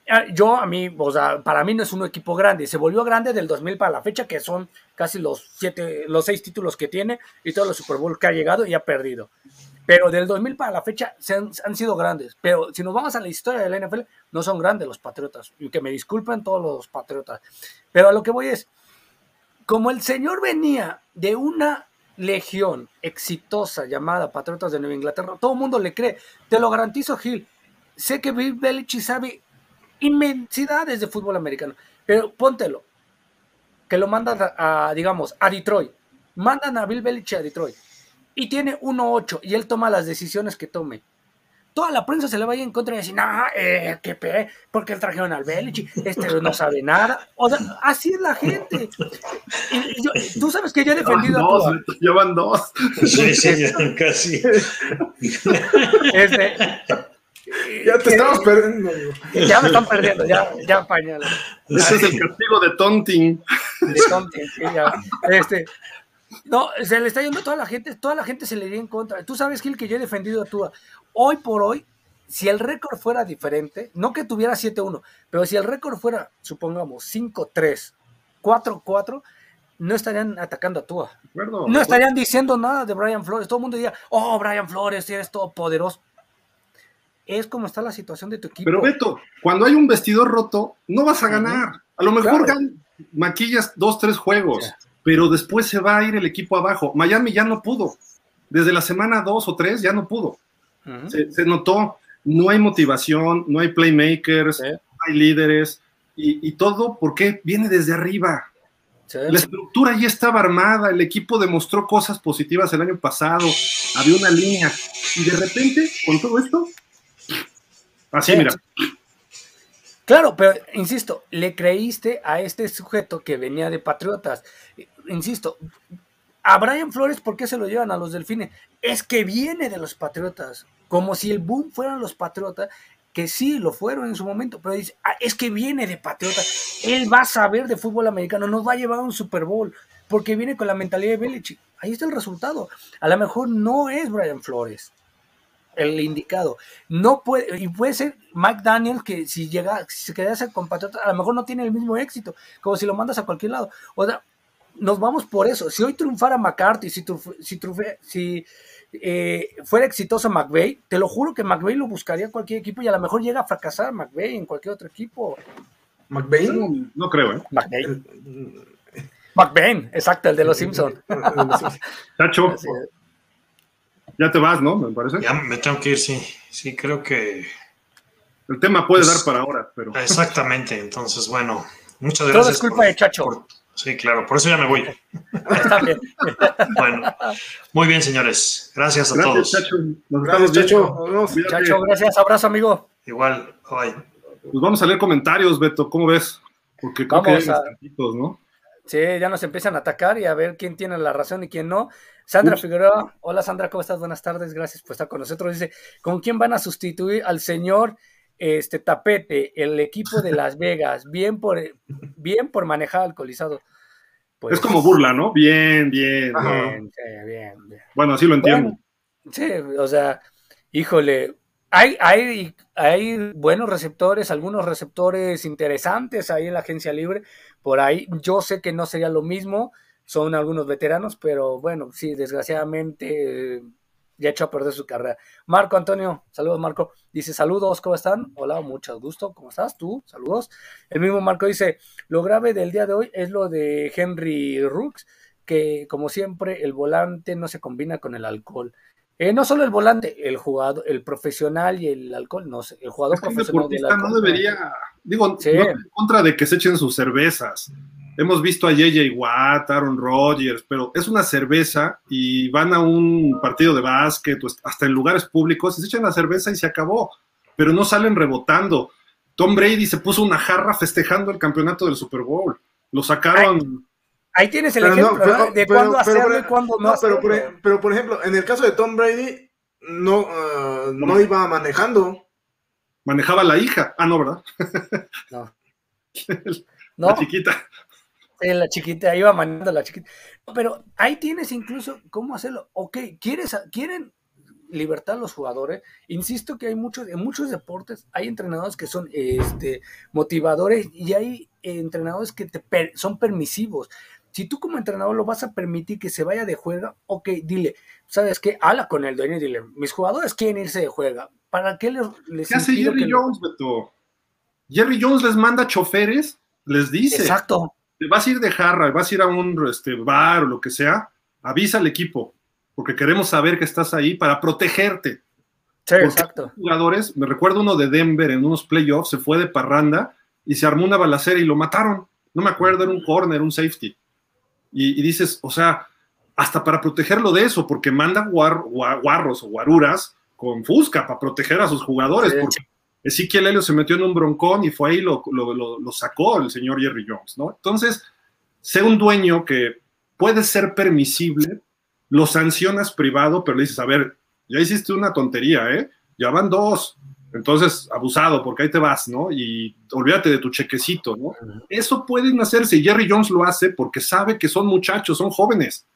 Ah, yo, a mí, o sea, para mí no es un equipo grande. Se volvió grande del 2000 para la fecha, que son casi los siete, los seis títulos que tiene y todos los Super Bowl que ha llegado y ha perdido. Pero del 2000 para la fecha se han, han, sido grandes. Pero si nos vamos a la historia de la NFL, no son grandes los Patriotas. Y que me disculpen todos los Patriotas. Pero a lo que voy es, como el señor venía de una legión exitosa llamada Patriotas de Nueva Inglaterra, todo el mundo le cree. Te lo garantizo, Gil. Sé que Bill Belichick sabe inmensidades de fútbol americano, pero póntelo. Que lo mandan a, digamos, a Detroit. Mandan a Bill Belichick a Detroit. Y tiene 1-8 y él toma las decisiones que tome. Toda la prensa se le va a ir en contra y decir, no, eh, qué pe, porque él trajeron al Belichick, este no sabe nada. O sea, así es la gente. Y, y yo, tú sabes que yo he defendido llevan dos, a Llevan dos. Sí, sí, casi. Este, ya te estamos perdiendo. Ya me están perdiendo, ya, ya pañal. Ese es el castigo de Tonting. De Tonting, sí, ya. Este, no, se le está yendo a toda la gente, toda la gente se le iría en contra. Tú sabes, Gil, que yo he defendido a Tua. Hoy por hoy, si el récord fuera diferente, no que tuviera 7-1, pero si el récord fuera, supongamos, 5-3, 4-4, no estarían atacando a Tua. Bueno, no estarían diciendo nada de Brian Flores. Todo el mundo diría, oh, Brian Flores, eres todo poderoso es como está la situación de tu equipo. Pero Beto, cuando hay un vestidor roto, no vas a ganar. A lo mejor claro. maquillas dos, tres juegos. Pero después se va a ir el equipo abajo. Miami ya no pudo. Desde la semana dos o tres ya no pudo. Uh -huh. se, se, notó, no hay motivación, no hay playmakers, no hay líderes. Y, todo porque viene desde arriba. La estructura ya estaba armada, el equipo demostró cosas positivas el año pasado, había una línea. Y de repente, con todo esto, así, mira. Claro, pero insisto, le creíste a este sujeto que venía de Patriotas. Insisto, a Brian Flores, ¿por qué se lo llevan a los delfines? Es que viene de los Patriotas. Como si el boom fueran los Patriotas que sí lo fueron en su momento, pero dice, ah, es que viene de Patriota, él va a saber de fútbol americano, nos va a llevar a un Super Bowl, porque viene con la mentalidad de Belichick. Ahí está el resultado. A lo mejor no es Brian Flores el indicado. No puede, y puede ser Mike Daniels que si llega, si se quedase con Patriota, a lo mejor no tiene el mismo éxito, como si lo mandas a cualquier lado. O sea, nos vamos por eso. Si hoy triunfara McCarthy, si, si, si eh, fuera exitoso McVeigh, te lo juro que McVeigh lo buscaría cualquier equipo y a lo mejor llega a fracasar McVeigh en cualquier otro equipo. ¿McVeigh? No, creo, ¿eh? McVeigh. exacto, el de los Simpsons. (laughs) Chacho, ya te vas, ¿no? Me parece. Ya me tengo que ir, sí. Sí, creo que. El tema puede dar para ahora, pero. Exactamente, entonces, bueno, muchas gracias. Todo es culpa de Chacho. Sí, claro, por eso ya me voy. (laughs) bueno, muy bien, señores. Gracias a todos. Chacho. Nos gracias, Chacho. Chacho, gracias. Abrazo, amigo. Igual, bye. Pues vamos a leer comentarios, Beto. ¿Cómo ves? Porque creo vamos que hay a... ¿no? Sí, ya nos empiezan a atacar y a ver quién tiene la razón y quién no. Sandra Figueroa, hola Sandra, ¿cómo estás? Buenas tardes, gracias por estar con nosotros. Dice, ¿con quién van a sustituir al señor este tapete, el equipo de Las Vegas, bien por, bien por manejar alcoholizado. Pues, es como burla, ¿no? Bien, bien. Bien, bien, bien, Bueno, así lo entiendo. sí, o sea, híjole, hay, hay, hay buenos receptores, algunos receptores interesantes ahí en la agencia libre. Por ahí, yo sé que no sería lo mismo, son algunos veteranos, pero bueno, sí, desgraciadamente ya echó a perder su carrera. Marco Antonio, saludos Marco, dice saludos, ¿cómo están? Hola, mucho gusto, ¿cómo estás tú? Saludos. El mismo Marco dice, lo grave del día de hoy es lo de Henry Rooks, que como siempre el volante no se combina con el alcohol. Eh, no solo el volante, el jugador, el profesional y el alcohol, no sé, el jugador profesional. no debería, digo, no en contra de que se echen sus cervezas, Hemos visto a JJ Watt, Aaron Rodgers, pero es una cerveza y van a un partido de básquet, hasta en lugares públicos, y se echan la cerveza y se acabó, pero no salen rebotando. Tom Brady se puso una jarra festejando el campeonato del Super Bowl. Lo sacaron. Ahí, tienes el ejemplo de cuándo hacerlo y cuándo no. pero, pero, por ejemplo, en el caso de Tom Brady, no, uh, no iba manejando. Manejaba la hija. Ah, no, ¿verdad? No. (laughs) la chiquita la chiquita, iba manejando la chiquita. Pero ahí tienes incluso cómo hacerlo. Ok, ¿quieres, quieren libertad a los jugadores. Insisto que hay muchos, en muchos deportes hay entrenadores que son este, motivadores y hay entrenadores que te son permisivos. Si tú como entrenador lo vas a permitir que se vaya de juega, ok, dile, ¿sabes qué? Habla con el dueño y dile, mis jugadores quieren irse de juega. ¿Para qué les, les ¿Qué hace Jerry Jones, Beto? Jerry Jones les manda choferes, les dice. Exacto vas a ir de jarra, vas a ir a un este, bar o lo que sea, avisa al equipo, porque queremos saber que estás ahí para protegerte. Sí, exacto. Jugadores, me recuerdo uno de Denver en unos playoffs, se fue de parranda y se armó una balacera y lo mataron. No me acuerdo, era un corner, un safety. Y, dices, o sea, hasta para protegerlo de eso, porque manda guarros o guaruras con Fusca para proteger a sus jugadores, porque Ezequiel Helio se metió en un broncón y fue ahí lo, lo, sacó el señor Jerry Jones, ¿no? Entonces, sé un dueño que puede ser permisible, lo sancionas privado, pero le dices, a ver, ya hiciste una tontería, ¿eh? Ya van dos. Entonces, abusado, porque ahí te vas, ¿no? Y olvídate de tu chequecito, ¿no? Eso pueden hacerse. Jerry Jones lo hace porque sabe que son muchachos, son jóvenes.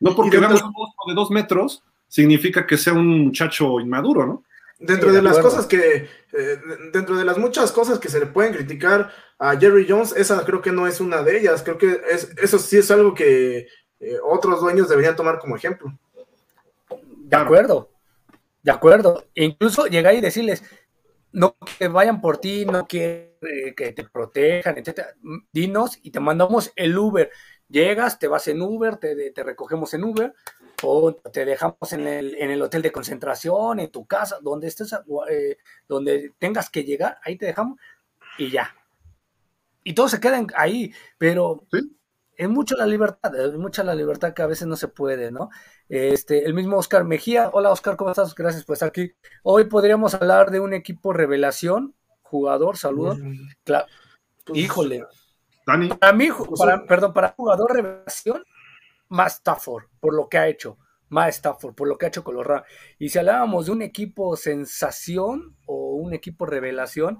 No porque veamos un de dos metros, significa que sea un muchacho inmaduro, ¿no? Dentro de, las cosas que, eh, dentro de las muchas cosas que se le pueden criticar a Jerry Jones, esa creo que no es una de ellas. Creo que es, eso sí es algo que eh, otros dueños deberían tomar como ejemplo. De acuerdo, de acuerdo. E incluso llegar y decirles, no que vayan por ti, no que, que te protejan, etcétera. Dinos y te mandamos el Uber. Llegas, te vas en Uber, te, te recogemos en Uber, te dejamos en el, en el hotel de concentración, en tu casa, donde estés, eh, donde tengas que llegar, ahí te dejamos y ya. y todos se quedan ahí, pero es mucho la libertad, es mucha la libertad que a veces no se puede, ¿no? Este, el mismo Oscar Mejía, hola Oscar, ¿cómo estás? Gracias por estar aquí. Hoy podríamos hablar de un equipo revelación, jugador, saludos. Claro. Pues, Híjole. Dani. Para mí, pues, perdón, para jugador revelación, más Stafford, por lo que ha hecho. Más Stafford, por lo que ha hecho con los Rams. Y si hablábamos de un equipo sensación o un equipo revelación,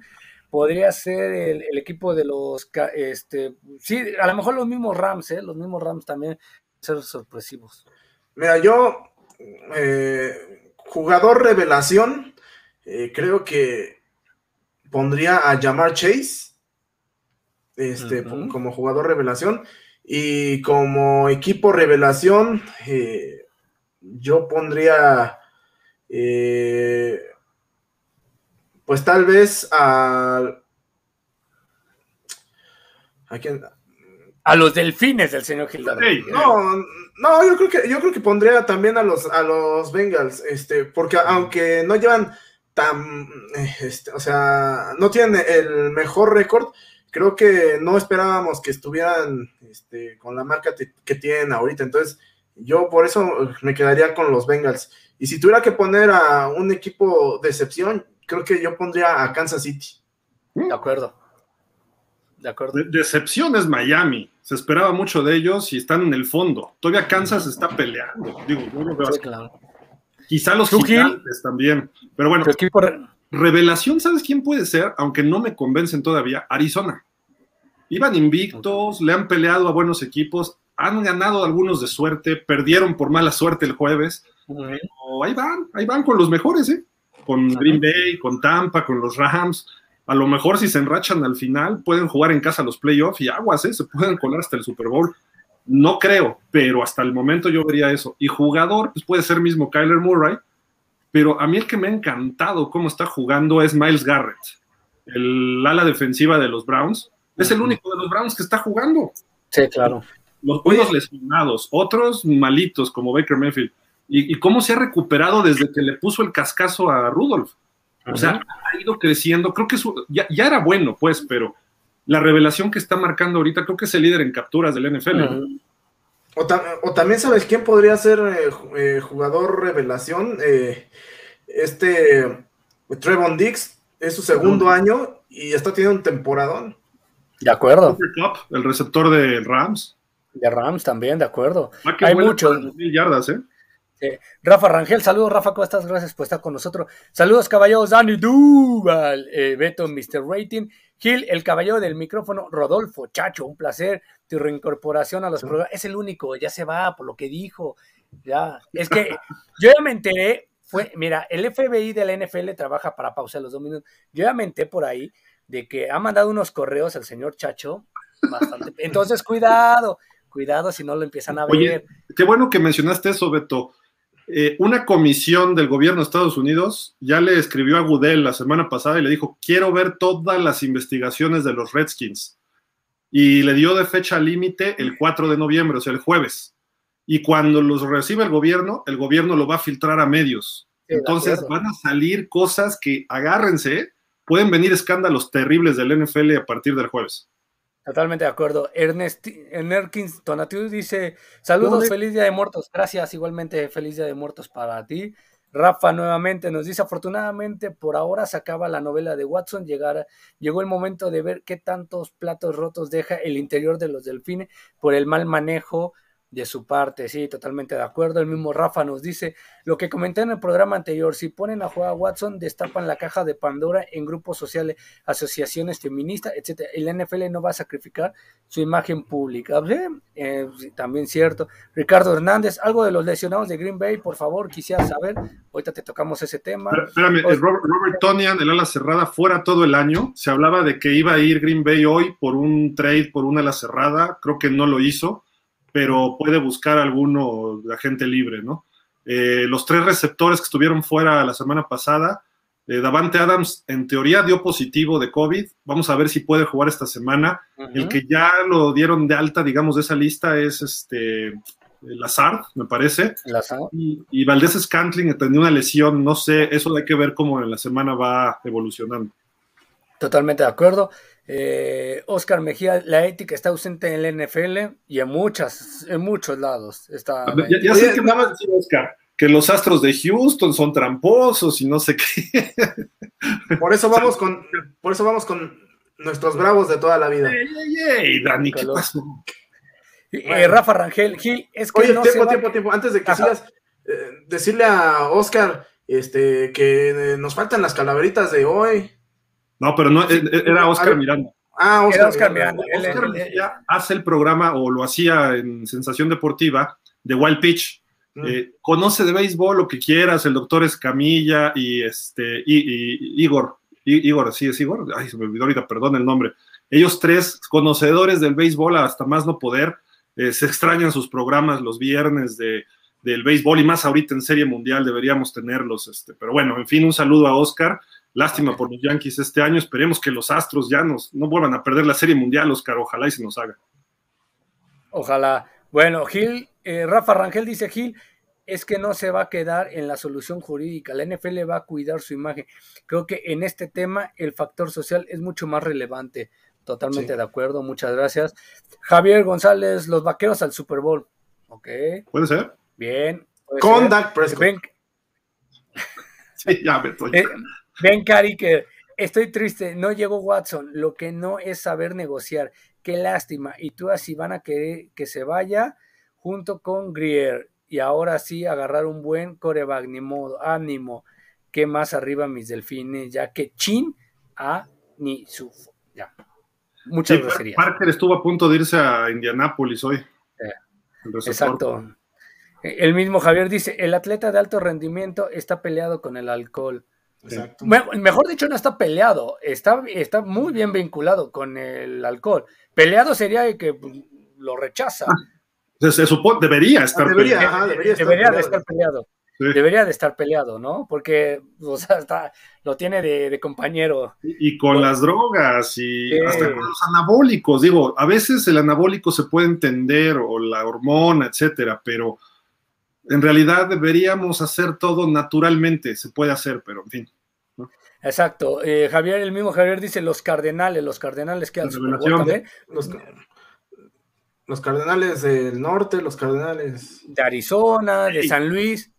podría ser el, equipo de los, este, sí, a lo mejor los mismos Rams, ¿eh? los mismos Rams también ser sorpresivos. Mira, yo, eh, jugador revelación, eh, creo que pondría a Jamar Chase este, como jugador revelación y como equipo revelación, eh, yo pondría pues tal vez a... ¿A los delfines del señor Gildardo. no, no, yo creo que yo creo que pondría también a los a los Bengals, este, porque aunque no llevan tan, este, o sea, no tienen el mejor récord, creo que no esperábamos que estuvieran este, con la marca que tienen ahorita. Entonces, yo por eso me quedaría con los Bengals. Y si tuviera que poner a un equipo de excepción, creo que yo pondría a Kansas City. De acuerdo. De acuerdo. decepción es Miami. Se esperaba mucho de ellos y están en el fondo. Todavía Kansas está peleando. Digo, Quizá los gigantes también. Pero bueno, revelación, ¿sabes quién puede ser? Aunque no me convencen todavía, Arizona. Iban invictos, le han peleado a buenos equipos, han ganado algunos de suerte, perdieron por mala suerte el jueves. ahí van, ahí van con los mejores, ¿eh? con Green Bay, con Tampa, con los Rams. A lo mejor si se enrachan al final, pueden jugar en casa los playoffs y aguas, ¿eh? se pueden colar hasta el Super Bowl. No creo, pero hasta el momento yo vería eso. Y jugador, pues puede ser mismo Kyler Murray, pero a mí el que me ha encantado cómo está jugando es Miles Garrett, el ala defensiva de los Browns. Es el único de los Browns que está jugando. Sí, claro. Los unos lesionados, otros malitos como Baker Mayfield y, cómo se ha recuperado desde que le puso el cascazo a Rudolph. O sea, ha ido creciendo. Creo que ya, era bueno, pues, pero la revelación que está marcando ahorita, creo que es el líder en capturas del NFL. o, también sabes quién podría ser eh, eh, jugador revelación. Eh, este Trevon Dix es su segundo año y está teniendo un temporadón. De acuerdo. el receptor de Rams. De Rams también, de acuerdo. Hay muchos. Mil yardas, ¿eh? Rafa Rangel, saludos Rafa, ¿cómo estás? Gracias por estar con nosotros. Saludos caballeros, Dani Duval, eh, Beto, Mr. Rating, Gil, el caballero del micrófono, Rodolfo, Chacho, un placer, tu reincorporación a los programas, es el único, ya se va por lo que dijo, ya, es que yo ya me enteré, fue, mira, el FBI de la NFL trabaja para pausar los dos minutos, yo ya me enteré por ahí de que ha mandado unos correos al señor Chacho, bastante, entonces cuidado, cuidado si no lo empiezan a ver. qué bueno que mencionaste eso, Beto eh, una comisión del gobierno de Estados Unidos ya le escribió a Goodell la semana pasada y le dijo, quiero ver todas las investigaciones de los Redskins. Y le dio de fecha límite el 4 de noviembre, o sea, el jueves. Y cuando los recibe el gobierno, el gobierno lo va a filtrar a medios. Entonces van a salir cosas que, agárrense, pueden venir escándalos terribles del NFL a partir del jueves. Totalmente de acuerdo. Ernest Nerkins Tonatiu dice: Saludos, feliz día de muertos. Gracias, igualmente, feliz día de muertos para ti. Rafa nuevamente nos dice: Afortunadamente, por ahora se acaba la novela de Watson. Llegará, llegó el momento de ver qué tantos platos rotos deja el interior de los delfines por el mal manejo de su parte, sí, totalmente de acuerdo. El mismo Rafa nos dice lo que comenté en el programa anterior, si ponen a jugar a Watson, destapan la caja de Pandora en grupos sociales, asociaciones feministas, etcétera. El NFL no va a sacrificar su imagen pública. Eh, también cierto. Ricardo Hernández, algo de los lesionados de Green Bay, por favor, quisiera saber. Ahorita te tocamos ese tema. espérame, Robert, Robert Tonian, el ala cerrada, fuera todo el año. Se hablaba de que iba a ir Green Bay hoy por un trade, por una ala cerrada. Creo que no lo hizo pero puede buscar alguno de agente libre, ¿no? Eh, los tres receptores que estuvieron fuera la semana pasada, eh, Davante Adams en teoría dio positivo de COVID, vamos a ver si puede jugar esta semana. El que ya lo dieron de alta, digamos, de esa lista es este Lazard, me parece. Lazard. Y, y Valdés Scantling tenía una lesión, no sé, eso hay que ver cómo en la semana va evolucionando. Totalmente de acuerdo. Eh, Oscar Mejía, la ética está ausente en el NFL y en muchas, en muchos lados. Está ya, ya sé que nada más Oscar, que los astros de Houston son tramposos y no sé qué. (laughs) Por eso vamos con, por eso vamos con nuestros bravos de toda la vida. Ey, ey, ey, Dani, ¿qué pasó? Eh, Rafa Rangel, Gil, es que Oye, no tiempo, tiempo, tiempo. Antes de que Ajá. sigas, eh, decirle a Oscar este, que eh, nos faltan las calaveritas de hoy. No, pero no, eh, eh, era A Oscar. Miranda. Ah, Oscar, Era Oscar Miranda. Miranda. Oscar Mejía hace el programa, o lo hacía en Sensación Deportiva, de Wild Pitch. Mm. Eh, conoce de béisbol lo que quieras, el doctor Escamilla y este y, y- Igor. Igor, sí es Igor. Ay, se me olvidó ahorita, perdón el nombre. Ellos tres, conocedores del béisbol hasta más no poder, eh, se extrañan sus programas los viernes de, del béisbol y más ahorita en Serie Mundial deberíamos tenerlos. Este, pero bueno, en fin, un saludo a Oscar. Lástima por los Yankees este año. Esperemos que los Astros ya nos, no vuelvan a perder la Serie Mundial, Oscar. Ojalá y se nos haga. Ojalá. Bueno, Gil, eh, Rafa Rangel dice Gil, es que no se va a quedar en la solución jurídica. La NFL va a cuidar su imagen. Creo que en este tema el factor social es mucho más relevante. Totalmente Sí. de acuerdo, muchas gracias. Javier González, los vaqueros al Super Bowl. Ok, ¿Puede ser? bien. puede Con ser. Dak Prescott. Ven, (laughs) Sí, ya me estoy. Eh, ven, Cari, que estoy triste. No llegó Watson. Lo que no es saber negociar. Qué lástima. Y tú así van a querer que se vaya junto con Grier. Y ahora sí agarrar un buen coreback. Ni modo. Ánimo. Que más arriba mis delfines. Ya que Chin a ni sufo. Ya. Muchas Sí, groserías. Parker estuvo a punto de irse a Indianápolis hoy. Eh. Exacto. El mismo Javier dice: el atleta de alto rendimiento está peleado con el alcohol. Exacto. Me- Mejor dicho, no está peleado, está, está muy bien vinculado con el alcohol. Peleado sería el que pues, lo rechaza. Se, se supone, debería estar. Ah, debería. peleado. ajá, debería estar debería de estar peleado. Sí. Debería de estar peleado, ¿no? Porque o sea, está, lo tiene de, de compañero. Y, y con las drogas y Sí. hasta con los anabólicos. Digo, a veces el anabólico se puede entender o la hormona, etcétera, pero en realidad deberíamos hacer todo naturalmente. Se puede hacer, pero en fin. Exacto. Eh, Javier, el mismo Javier dice los cardenales, los cardenales que al Super Bowl también, Los, los cardenales del norte, los cardenales. de Arizona, de Sí. San Luis.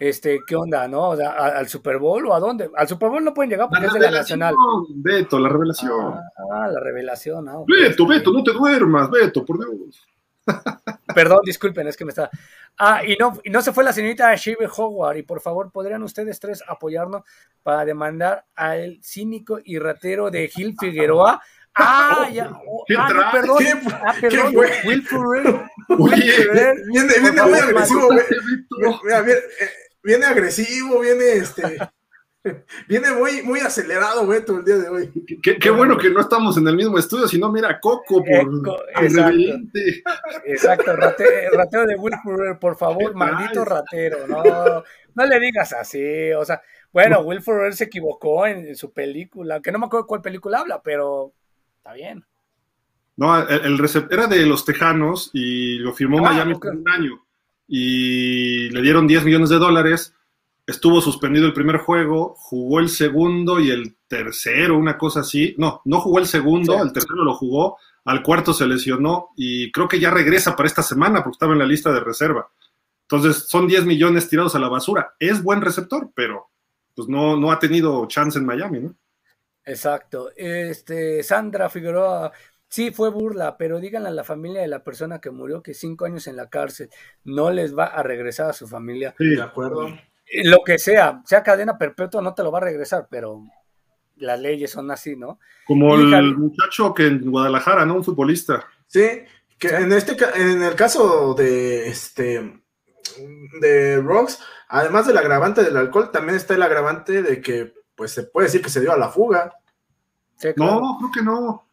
Este, ¿qué onda, no? O sea, ¿a- ¿Al Super Bowl o a dónde? Al Super Bowl no pueden llegar porque es de la nacional. Beto, la revelación. Ah, la revelación. ah, ok. Beto, Beto, no te duermas, Beto, por Dios. (laughs) Perdón, disculpen, es que me está. Ah, y no, y no se fue la señorita Shive Howard. Y por favor, ¿podrían ustedes tres apoyarnos para demandar al cínico y ratero de Gil Figueroa? (laughs) Ah, ya. oh, ¿Qué ah, no, perdón. ¿Qué- Ah, perdón. qué fue? Will Ferrell. (laughs) Oye, Viene, viene muy agresivo. Mira, viene, eh, viene agresivo, viene este. (laughs) Viene muy, muy acelerado, Beto, el día de hoy. Qué, qué bueno que no estamos en el mismo estudio, sino mira, Coco, por exacto. Exacto, rate- ratero de Will Ferrell, por favor, ¿Qué maldito ratero, no, no le digas así, o sea, bueno, Will Ferrell se equivocó en, en su película, que no me acuerdo cuál película habla, pero está bien. No, el, el recep- era de los Tejanos y lo firmó Ah, Miami ok. por un año. Y le dieron 10 millones de dólares. Estuvo suspendido el primer juego, jugó el segundo y el tercero, una cosa así. No, no jugó el segundo, Sí. el tercero lo jugó, al cuarto se lesionó y creo que ya regresa para esta semana porque estaba en la lista de reserva. Entonces son 10 millones tirados a la basura. Es buen receptor, pero pues no, no ha tenido chance en Miami, ¿no? Exacto, este, Sandra Figueroa, sí fue burla, pero díganle a la familia de la persona que murió que cinco años en la cárcel no les va a regresar a su familia. Sí. De acuerdo. Lo que sea, sea cadena perpetua, no te lo va a regresar, pero las leyes son así, ¿no? Como el muchacho que en Guadalajara, ¿no? Un futbolista. Sí, que en este en el caso de este de Rox, además del agravante del alcohol, también está el agravante de que pues se puede decir que se dio a la fuga. Sí, claro. No, creo que no.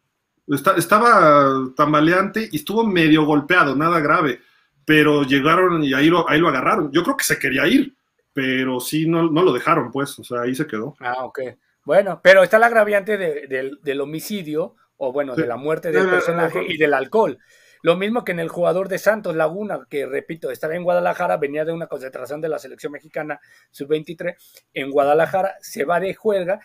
Está- estaba tambaleante y estuvo medio golpeado, nada grave. Pero llegaron y ahí lo, ahí lo agarraron. Yo creo que se quería ir, pero sí, no, no lo dejaron, pues. O sea, ahí se quedó. Ah, ok. Bueno, pero está el agraviante de- del- del homicidio, o bueno, Sí. de la muerte del no, personaje no. y del alcohol. Lo mismo que en el jugador de Santos Laguna, que repito, estaba en Guadalajara, venía de una concentración de la selección mexicana sub-23, en Guadalajara se va de juerga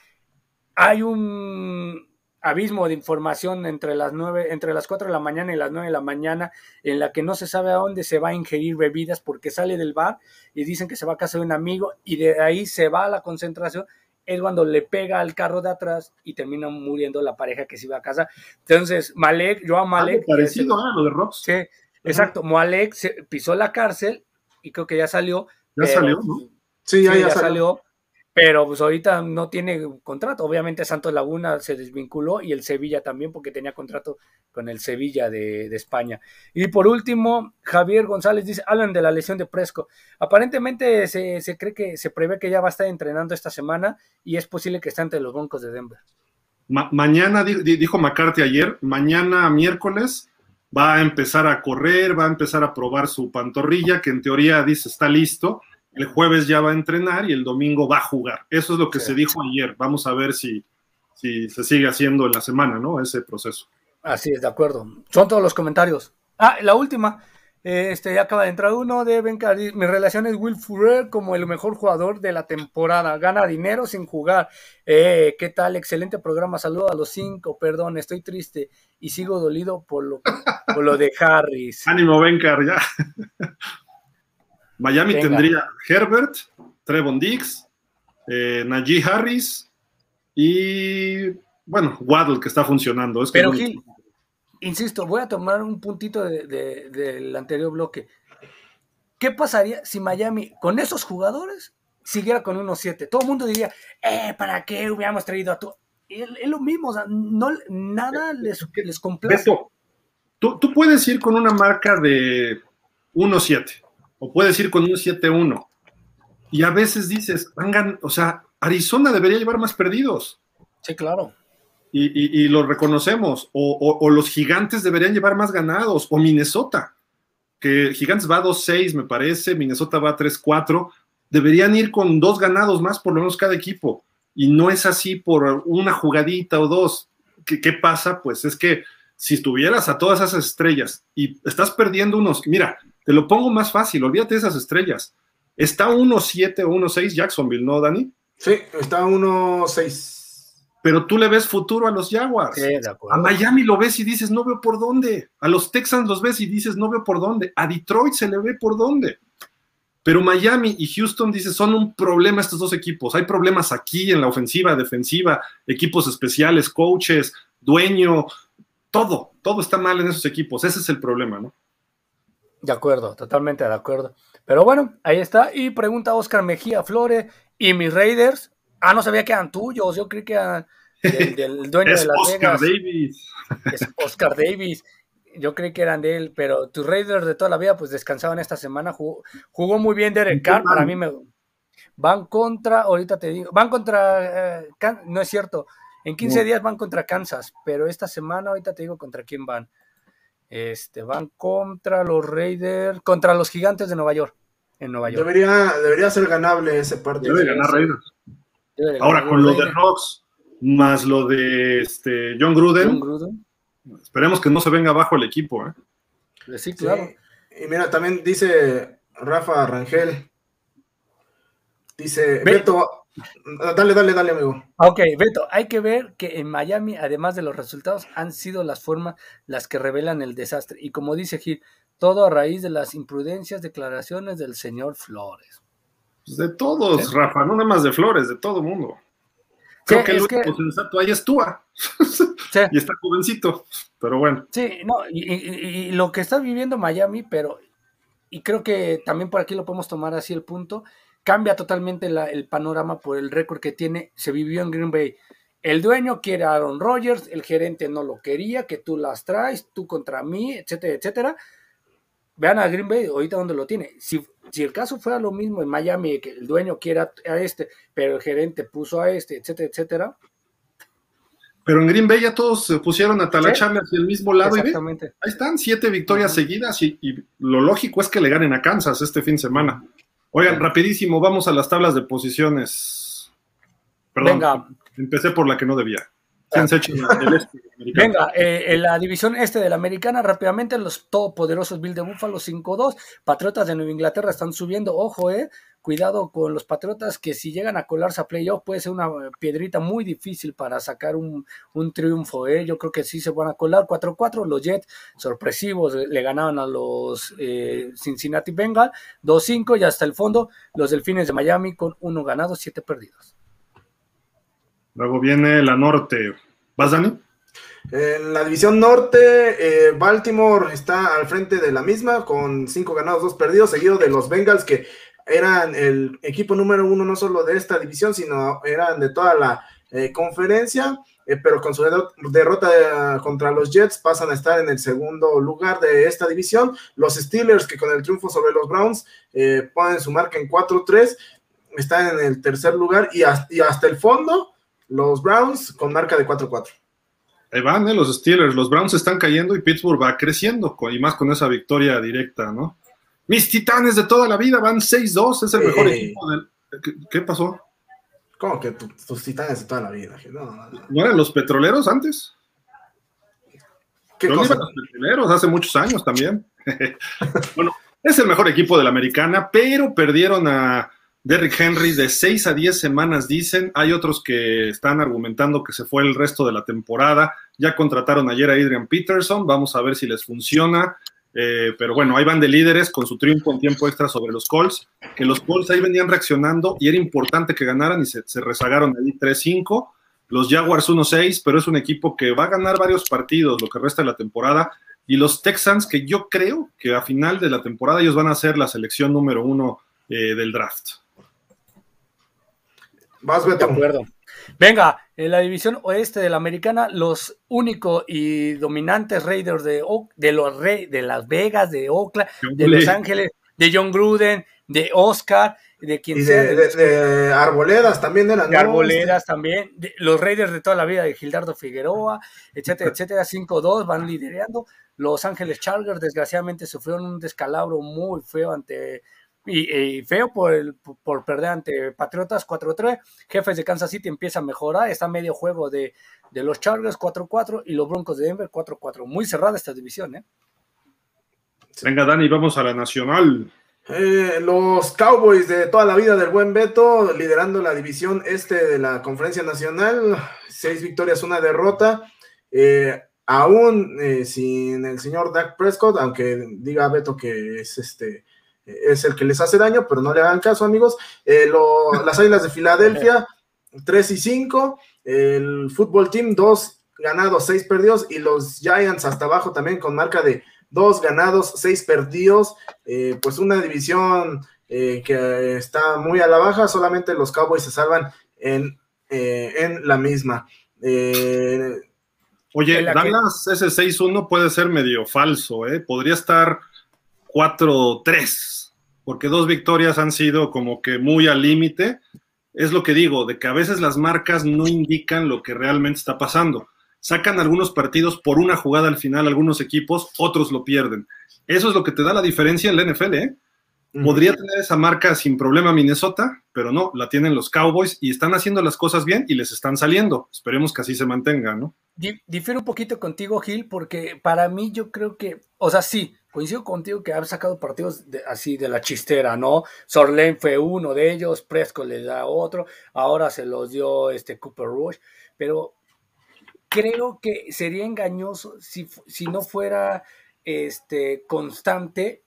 hay un abismo de información entre las nueve, entre las 4 de la mañana y las 9 de la mañana, en la que no se sabe a dónde se va a ingerir bebidas porque sale del bar y dicen que se va a casa de un amigo y de ahí se va a la concentración, es cuando le pega al carro de atrás y termina muriendo la pareja que se iba a casa. Entonces, Malek, yo a Malek. parecido a lo de Rox. Sí, exacto. Malek se pisó la cárcel y creo que ya salió. Ya salió, ¿no? Sí, ya, salió pero pues ahorita no tiene contrato. Obviamente Santos Laguna se desvinculó y el Sevilla también porque tenía contrato con el Sevilla de, España. Y por último, Javier González dice, hablan de la lesión de Presco. Aparentemente se, cree que se prevé que ya va a estar entrenando esta semana y es posible que esté entre los Broncos de Denver. mañana, dijo McCarthy ayer, mañana miércoles va a empezar a correr, va a empezar a probar su pantorrilla, que en teoría dice está listo el jueves ya va a entrenar y el domingo va a jugar. Eso es lo que se dijo ayer. Vamos a ver si, si se sigue haciendo en la semana, ¿no? Ese proceso. Así es, de acuerdo. Son todos los comentarios. Ah, la última. Este, ya acaba de entrar uno de Benca. Mi relación es Will Fuller como el mejor jugador de la temporada. Gana dinero sin jugar. Eh, ¿Qué tal? Excelente programa. Saludo a los cinco. Perdón, estoy triste y sigo dolido por lo, por lo de (laughs) Harris. Ánimo, Bencar, ya. (laughs) Miami tendría Herbert, Trevon Diggs, eh, Najee Harris y, bueno, Waddle que está funcionando. Pero Gil, insisto, voy a tomar un puntito del anterior bloque. ¿Qué pasaría si Miami, con esos jugadores, siguiera con 1-7? Todo el mundo diría, eh, ¿para qué hubiéramos traído a tu... Es, lo mismo, o sea, no, nada les, les complace. tú, tú puedes ir con una marca de 1-7 o puedes ir con un 7-1. Y a veces dices, vengan, o sea, Arizona debería llevar más perdidos. Sí, claro. Y, lo reconocemos. O, los gigantes deberían llevar más ganados. O Minnesota, que Gigantes va a 2-6, me parece. Minnesota va a 3-4. Deberían ir con dos ganados más, por lo menos cada equipo. Y no es así por una jugadita o dos. ¿Qué, qué pasa? Pues es que si estuvieras a todas esas estrellas y estás perdiendo unos. Mira, te lo pongo más fácil, olvídate de esas estrellas. Está 1-7 o 1-6 Jacksonville, ¿no, Dani? Sí, está 1-6. Pero tú le ves futuro a los Jaguars. a Miami lo ves y dices, no veo por dónde. A los Texans los ves y dices, no veo por dónde. A Detroit se le ve por dónde. Pero Miami y Houston, dices, son un problema estos dos equipos. Hay problemas aquí en la ofensiva, defensiva, equipos especiales, coaches, dueño, todo, todo está mal en esos equipos. Ese es el problema, ¿no? De acuerdo, totalmente de acuerdo. Pero bueno, ahí está. Y pregunta Oscar Mejía Flores, ¿y mis Raiders? Ah, no sabía que eran tuyos, yo creí que eran del, (laughs) dueño de Las Oscar Davis. Es Oscar Davis. Yo creí que eran de él, pero tus Raiders de toda la vida pues descansaban esta semana. Jugó, jugó muy bien Derek Carr, para mí me... Van contra, ahorita te digo, van contra, eh, no es cierto, en 15 días van contra Kansas, pero esta semana ahorita te digo contra quién van. Este, van contra los Raiders, contra los Gigantes de Nueva York. En Nueva York. Debería, debería ser ganable ese partido. Debe ganar Raiders. Ahora con lo de Rocks, más lo de este, John, Gruden, esperemos que no se venga abajo el equipo. ¿eh? Sí, claro. Y mira, también dice Rafa Rangel, dice, Beto, Dale, dale, dale, amigo. Ok, Beto, hay que ver que en Miami, además de los resultados, han sido las formas las que revelan el desastre. Y como dice Gil, todo a raíz de las imprudencias declaraciones del señor Flores. Pues de todos, Rafa, no nada más de Flores, de todo mundo. Creo que el único sensato ahí es Tua. (laughs) y está jovencito, pero bueno. Sí, no, y, lo que está viviendo Miami, pero, y creo que también por aquí lo podemos tomar así el punto, cambia totalmente el panorama por el récord que tiene. Se vivió en Green Bay. El dueño quiere a Aaron Rodgers, el gerente no lo quería, que tú las traes, tú contra mí, etcétera, etcétera. Vean a Green Bay, ahorita donde lo tiene. Si, si el caso fuera lo mismo en Miami, que el dueño quiere a, este, pero el gerente puso a este, etcétera, etcétera. Pero en Green Bay ya todos se pusieron a talacharle hacia el mismo lado. Exactamente. ahí están, siete victorias seguidas y, y, lo lógico es que le ganen a Kansas este fin de semana. Oigan, rapidísimo, vamos a las tablas de posiciones. Perdón, Venga. empecé por la que no debía. ¿Quién se echa el este Venga, eh, en la división este de la americana, rápidamente, los todopoderosos Bill de Buffalo 5-2. Patriotas de Nueva Inglaterra están subiendo. Ojo, eh. Cuidado con los Patriotas que si llegan a colarse a playoff puede ser una piedrita muy difícil para sacar un, triunfo. ¿eh? Yo creo que sí se van a colar 4-4. Los Jets sorpresivos le ganaban a los eh, Cincinnati Bengals 2-5 y hasta el fondo los Delfines de Miami con uno ganado, siete perdidos. Luego viene la norte. ¿Vas, Dani? En la división norte, eh, Baltimore está al frente de la misma con cinco ganados, dos perdidos, seguido de los Bengals que eran el equipo número uno no solo de esta división, sino eran de toda la eh, conferencia, eh, pero con su derrota contra los Jets pasan a estar en el segundo lugar de esta división. Los Steelers que con el triunfo sobre los Browns ponen su marca en 4-3, están en el tercer lugar y hasta el fondo los Browns con marca de 4-4. Ahí van, ¿eh? los Steelers, los Browns están cayendo y Pittsburgh va creciendo, y más con esa victoria directa, ¿no? Mis titanes de toda la vida van 6-2, es el mejor equipo del... ¿Qué, pasó? ¿Cómo que tus titanes de toda la vida? No, no, eran los petroleros antes? ¿Qué cosa? los petroleros hace muchos años también. (laughs) bueno, es el mejor equipo de la americana, pero perdieron a Derrick Henry de 6 a 10 semanas, dicen. Hay otros que están argumentando que se fue el resto de la temporada. Ya contrataron ayer a Adrian Peterson. Vamos a ver si les funciona. Eh, pero bueno, ahí van de líderes con su triunfo en tiempo extra sobre los Colts. Que los Colts ahí venían reaccionando y era importante que ganaran y se, rezagaron ahí 3-5. Los Jaguars 1-6, pero es un equipo que va a ganar varios partidos lo que resta de la temporada. Y los Texans, que yo creo que a final de la temporada ellos van a ser la selección número uno eh, del draft. Vas, De acuerdo. Venga, en la división oeste de la americana, los únicos y dominantes Raiders de, de los de Las Vegas, de Oakland, de Los Ángeles, de John Gruden, de Oscar, de quien sea. De, Arboledas también eran. De Arboledas también, los Raiders de toda la vida, de Gildardo Figueroa, etcétera, etcétera, 5-2 van liderando. Los Ángeles Chargers, desgraciadamente, sufrieron un descalabro muy feo ante y, feo por, el, por perder ante Patriotas 4-3. Jefes de Kansas City empieza a mejorar. Está medio juego de, los Chargers 4-4 y los Broncos de Denver 4-4. Muy cerrada esta división, ¿eh? Venga, Dani, vamos a la nacional. Eh, los Cowboys de toda la vida del buen Beto, liderando la división este de la Conferencia Nacional, seis victorias, una derrota. Eh, aún eh, sin el señor Dak Prescott, aunque diga Beto que es este es el que les hace daño, pero no le hagan caso, amigos. Eh, (laughs) las Águilas de Filadelfia, 3 y 5. El fútbol team, 2 ganados, 6 perdidos. Y los Giants hasta abajo también con marca de 2 ganados, 6 perdidos. Eh, pues una división eh, que está muy a la baja. Solamente los Cowboys se salvan en, en la misma. Oye, Dallas ese 6-1 puede ser medio falso, ¿eh? Podría estar 4-3, porque dos victorias han sido como que muy al límite. Es lo que digo, de que a veces las marcas no indican lo que realmente está pasando. Sacan algunos partidos por una jugada al final, algunos equipos, otros lo pierden. Eso es lo que te da la diferencia en la NFL, ¿eh? Podría tener esa marca sin problema Minnesota, pero no, la tienen los Cowboys y están haciendo las cosas bien y les están saliendo. Esperemos que así se mantenga, ¿no? Difiero un poquito contigo, Gil, porque para mí yo creo que, o sea, sí, coincido contigo que ha sacado partidos así de la chistera, ¿no? Sorlen fue uno de ellos, Presco le da otro, ahora se los dio este Cooper Rush, pero creo que sería engañoso si, si no fuera este constante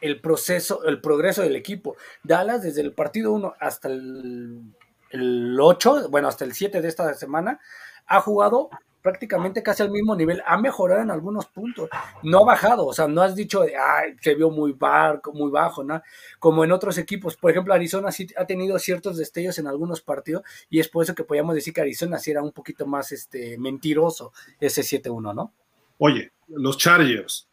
el proceso, el progreso del equipo. Dallas desde el partido 1 hasta el, el 8, bueno, hasta el 7 de esta semana, ha jugado prácticamente casi al mismo nivel, ha mejorado en algunos puntos, no ha bajado, o sea, no has dicho, ay, se vio muy, barco, muy bajo, ¿no? Como en otros equipos, por ejemplo, Arizona sí ha tenido ciertos destellos en algunos partidos y es por eso que podríamos decir que Arizona sí era un poquito más este, mentiroso ese 7-1, ¿no? Oye, los Chargers,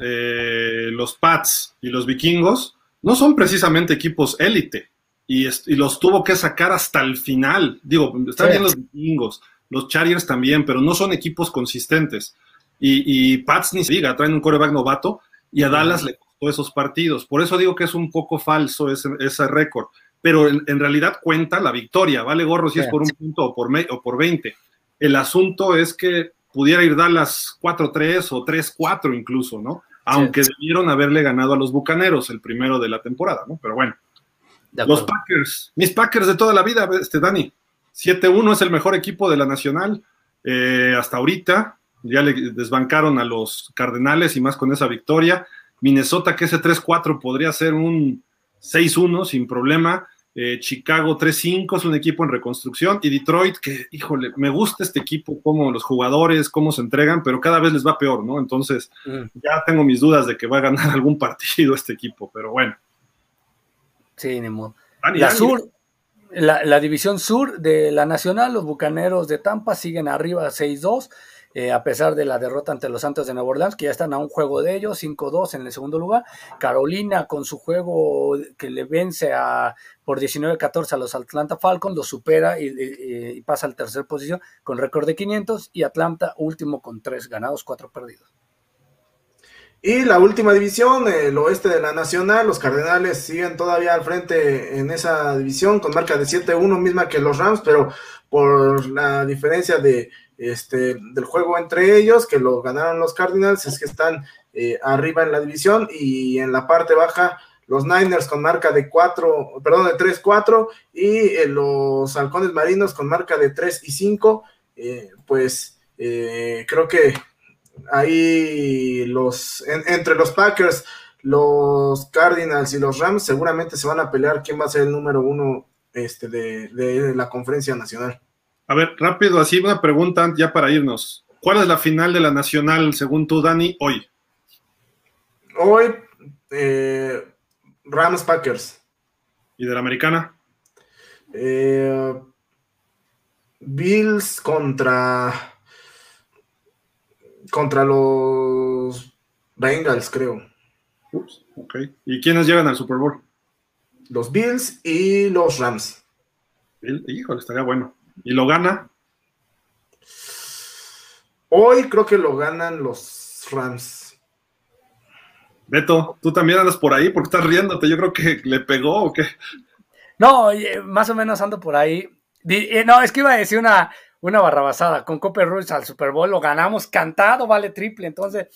eh, los Pats y los Vikingos no son precisamente equipos élite y, los tuvo que sacar hasta el final. Digo, están bien los Vikingos, los Chargers también, pero no son equipos consistentes. Y, Pats ni se diga, traen un coreback novato y a Dallas le costó esos partidos. Por eso digo que es un poco falso ese, ese récord. Pero en, realidad cuenta la victoria, vale gorro si es por un punto o por, o por 20. El asunto es que pudiera ir Dallas 4-3 o 3-4 incluso, ¿no? Aunque debieron haberle ganado a los Bucaneros el primero de la temporada, ¿no? Pero bueno. Los Packers, mis Packers de toda la vida, este Dani. 7-1 es el mejor equipo de la Nacional eh, hasta ahorita. Ya le desbancaron a los Cardenales y más con esa victoria. Minnesota, que ese 3-4 podría ser un 6-1 sin problema. Eh, Chicago 3-5 es un equipo en reconstrucción. Y Detroit, que, híjole, me gusta este equipo, como los jugadores, cómo se entregan, pero cada vez les va peor, ¿no? Entonces, mm. ya tengo mis dudas de que va a ganar (laughs) algún partido este equipo, pero bueno. Sí, ni modo. La sur, la, división sur de la Nacional, los Bucaneros de Tampa siguen arriba 6-2. Eh, a pesar de la derrota ante los Santos de Nueva Orleans, que ya están a un juego de ellos, 5-2 en el segundo lugar. Carolina con su juego que le vence a, por 19-14 a los Atlanta Falcons, lo supera y, pasa al tercer posición con récord de 500 y Atlanta último con 3 ganados, 4 perdidos. Y la última división, el oeste de la Nacional, los Cardenales siguen todavía al frente en esa división con marca de 7-1, misma que los Rams, pero por la diferencia de este del juego entre ellos, que lo ganaron los Cardinals, es que están eh, arriba en la división y en la parte baja los Niners con marca de 4, perdón, de 3-4 y eh, los Halcones Marinos con marca de 3 y 5, eh, pues creo que ahí los, entre los Packers, los Cardinals y los Rams seguramente se van a pelear quién va a ser el número uno este, de, la conferencia nacional. A ver, rápido, así una pregunta ya para irnos. ¿Cuál es la final de la nacional según tú, Dani, hoy? Hoy, eh, Rams Packers. ¿Y de la americana? Eh, Bills contra contra los Bengals, creo. Ups, ok. ¿Y quiénes llegan al Super Bowl? Los Bills y los Rams. Híjole, estaría bueno. ¿Y lo gana? Hoy creo que lo ganan los Rams. Beto, tú también andas por ahí porque estás riéndote. Yo creo que le pegó o qué. No, más o menos ando por ahí. Eh, no, es que iba a decir una, una barrabasada. Con Copper Ruiz al Super Bowl lo ganamos cantado, vale triple. Entonces,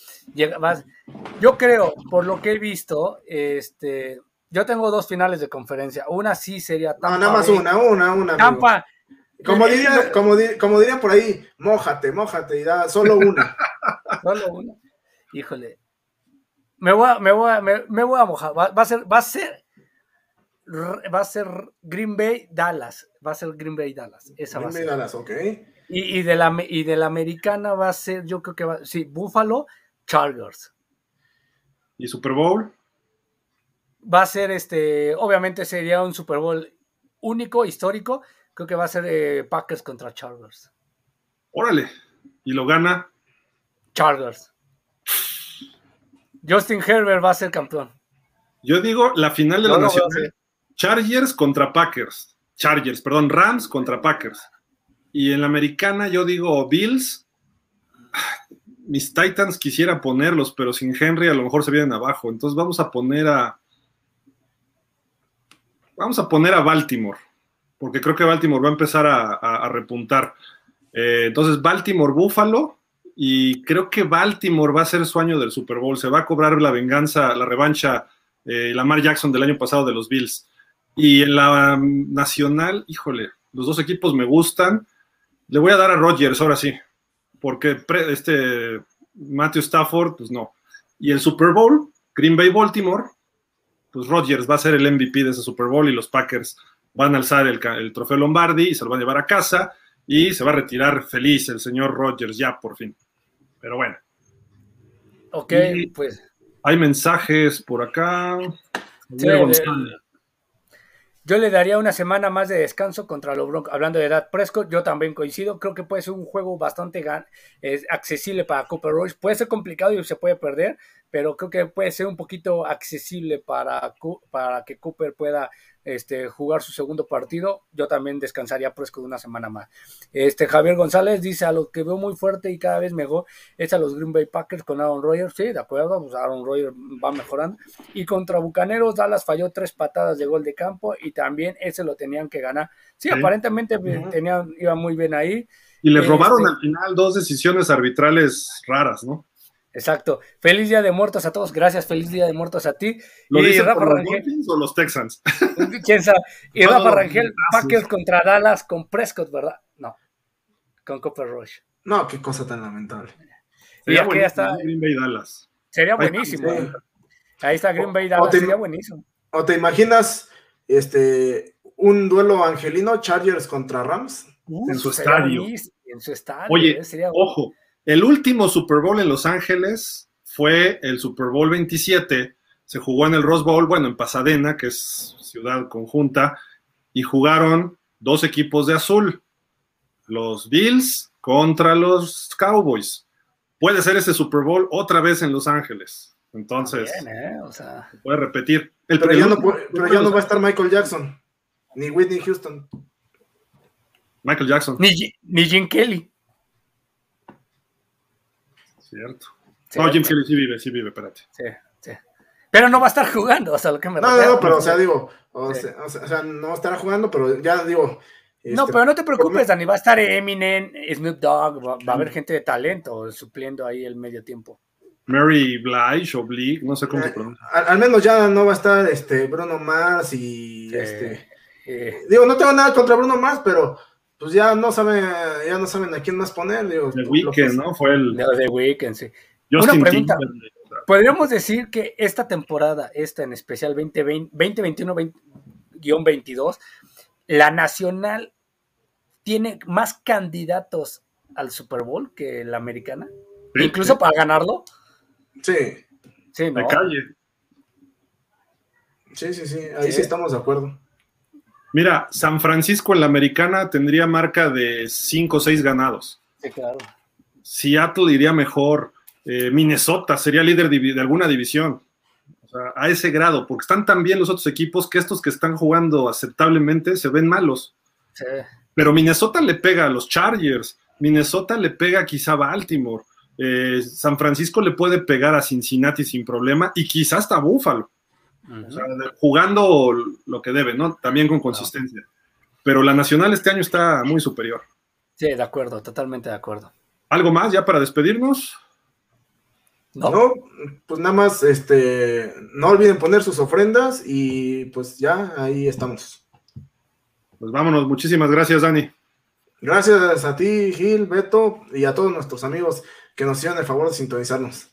yo creo, por lo que he visto, este, yo tengo dos finales de conferencia. Una sí sería Tampa. nada más una, una, una. Tampa. Como eh, diría, como, como diría por ahí, mójate, mójate y da solo una. (laughs) solo una. Híjole. Me voy a, me voy a, me, voy a mojar. Va, va, a ser, va a ser va a ser Green Bay Dallas. Va a ser Green Bay Dallas. Esa Green Bay Dallas, ok. Y, de la, y de la americana va a ser, yo creo que va, sí, Buffalo Chargers. ¿Y Super Bowl? Va a ser este, obviamente sería un Super Bowl único, histórico. Creo que va a ser eh, Packers contra Chargers. Órale. ¿Y lo gana? Chargers. Justin Herbert va a ser campeón. Yo digo la final de la Nacional. Chargers contra Packers. Chargers, perdón, Rams contra Packers. Y en la americana yo digo Bills. Mis Titans quisiera ponerlos, pero sin Henry a lo mejor se vienen abajo. Entonces vamos a poner a. Vamos a poner a Baltimore, porque creo que Baltimore va a empezar a, repuntar. Eh, entonces, Baltimore, Buffalo, y creo que Baltimore va a ser su año del Super Bowl. Se va a cobrar la venganza, la revancha, eh, Lamar Jackson del año pasado de los Bills. Y en la nacional, híjole, los dos equipos me gustan. Le voy a dar a Rodgers ahora sí, porque este Matthew Stafford, pues no. Y el Super Bowl, Green Bay Baltimore, pues Rodgers va a ser el MVP de ese Super Bowl y los Packers van a alzar el, trofeo Lombardi y se lo van a llevar a casa y se va a retirar feliz el señor Rodgers ya por fin. Pero bueno. Ok, pues. Hay mensajes por acá. Yo le daría una semana más de descanso contra los Broncos. Hablando de edad Prescott, yo también coincido. Creo que puede ser un juego bastante accesible para Cooper Royce. Puede ser complicado y se puede perder, pero creo que puede ser un poquito accesible para, para que Cooper pueda este, jugar su segundo partido. Yo también descansaría Prescott una semana más. Este, Javier González dice, a lo que veo muy fuerte y cada vez mejor es a los Green Bay Packers con Aaron Rodgers. Sí, de acuerdo, pues Aaron Rodgers va mejorando. Y contra Bucaneros, Dallas falló tres patadas de gol de campo y también ese lo tenían que ganar. Sí, aparentemente tenían, iba muy bien ahí. Y le robaron este al final dos decisiones arbitrales raras, ¿no? Exacto. Feliz Día de Muertos a todos. Gracias. Feliz Día de Muertos a ti. ¿Lo y Rafa por Rangel, los o los Texans? (laughs) ¿Quién sabe? Y Rafa Rangel, Packers contra Dallas con Prescott, ¿verdad? No. Con Copper Rush. No, qué cosa tan lamentable. Sería y está... Green Bay Dallas. Sería buenísimo. Ahí está Green Bay Dallas. Sería buenísimo. ¿O te imaginas este un duelo angelino Chargers contra Rams? en su estadio. En su estadio. Oye, eh, ojo, el último Super Bowl en Los Ángeles fue el Super Bowl 27. Se jugó en el Rose Bowl, bueno, en Pasadena, que es ciudad conjunta, y jugaron dos equipos de azul, los Bills contra los Cowboys. Puede ser ese Super Bowl otra vez en Los Ángeles. Entonces, ¿eh? se puede repetir. pero, ya no, va a estar Michael Jackson, ni Whitney Houston. Michael Jackson. Ni, ni Jim Kelly. Cierto. No, Jim Kelly sí vive, sí vive, espérate. Sí, sí. Pero no va a estar jugando, o sea, lo que me No, no, no, pero, o sea, digo, o, sea, o sea, no estará jugando, pero ya digo. no, este, pero no te preocupes, Dani, va a estar Eminem, Snoop Dogg, va, a haber gente de talento supliendo ahí el medio tiempo. Mary Blige o Blige, no sé cómo se eh, pronuncia. Al, menos ya no va a estar este Bruno Mars y este. Digo, no tengo nada contra Bruno Mars, pero pues ya no saben, ya no saben a quién más poner. Digo, The Weeknd, ¿no? Fue el. The Weeknd, sí. Una pregunta. Podríamos decir que esta temporada, esta en especial 2021-22, la nacional tiene más candidatos al Super Bowl que la americana. Incluso para ganarlo. Sí. Sí, ¿no? De calle. Sí, sí, sí. Ahí sí estamos de acuerdo. Mira, San Francisco en la americana tendría marca de 5 o 6 ganados. Sí, claro. Seattle iría mejor. Eh, Minnesota sería líder de, alguna división. O sea, a ese grado, porque están tan bien los otros equipos que estos que están jugando aceptablemente se ven malos. Sí. Pero Minnesota le pega a los Chargers, Minnesota le pega quizá a Baltimore, eh, San Francisco le puede pegar a Cincinnati sin problema y quizás hasta Buffalo jugando lo que debe, ¿no? También con consistencia. Pero la Nacional este año está muy superior. Sí, de acuerdo, totalmente de acuerdo. ¿Algo más ya para despedirnos? No. pues nada más, este, no olviden poner sus ofrendas y pues ya ahí estamos. Pues vámonos, muchísimas gracias, Dani. Gracias a ti, Gil, Beto, y a todos nuestros amigos que nos hicieron el favor de sintonizarnos.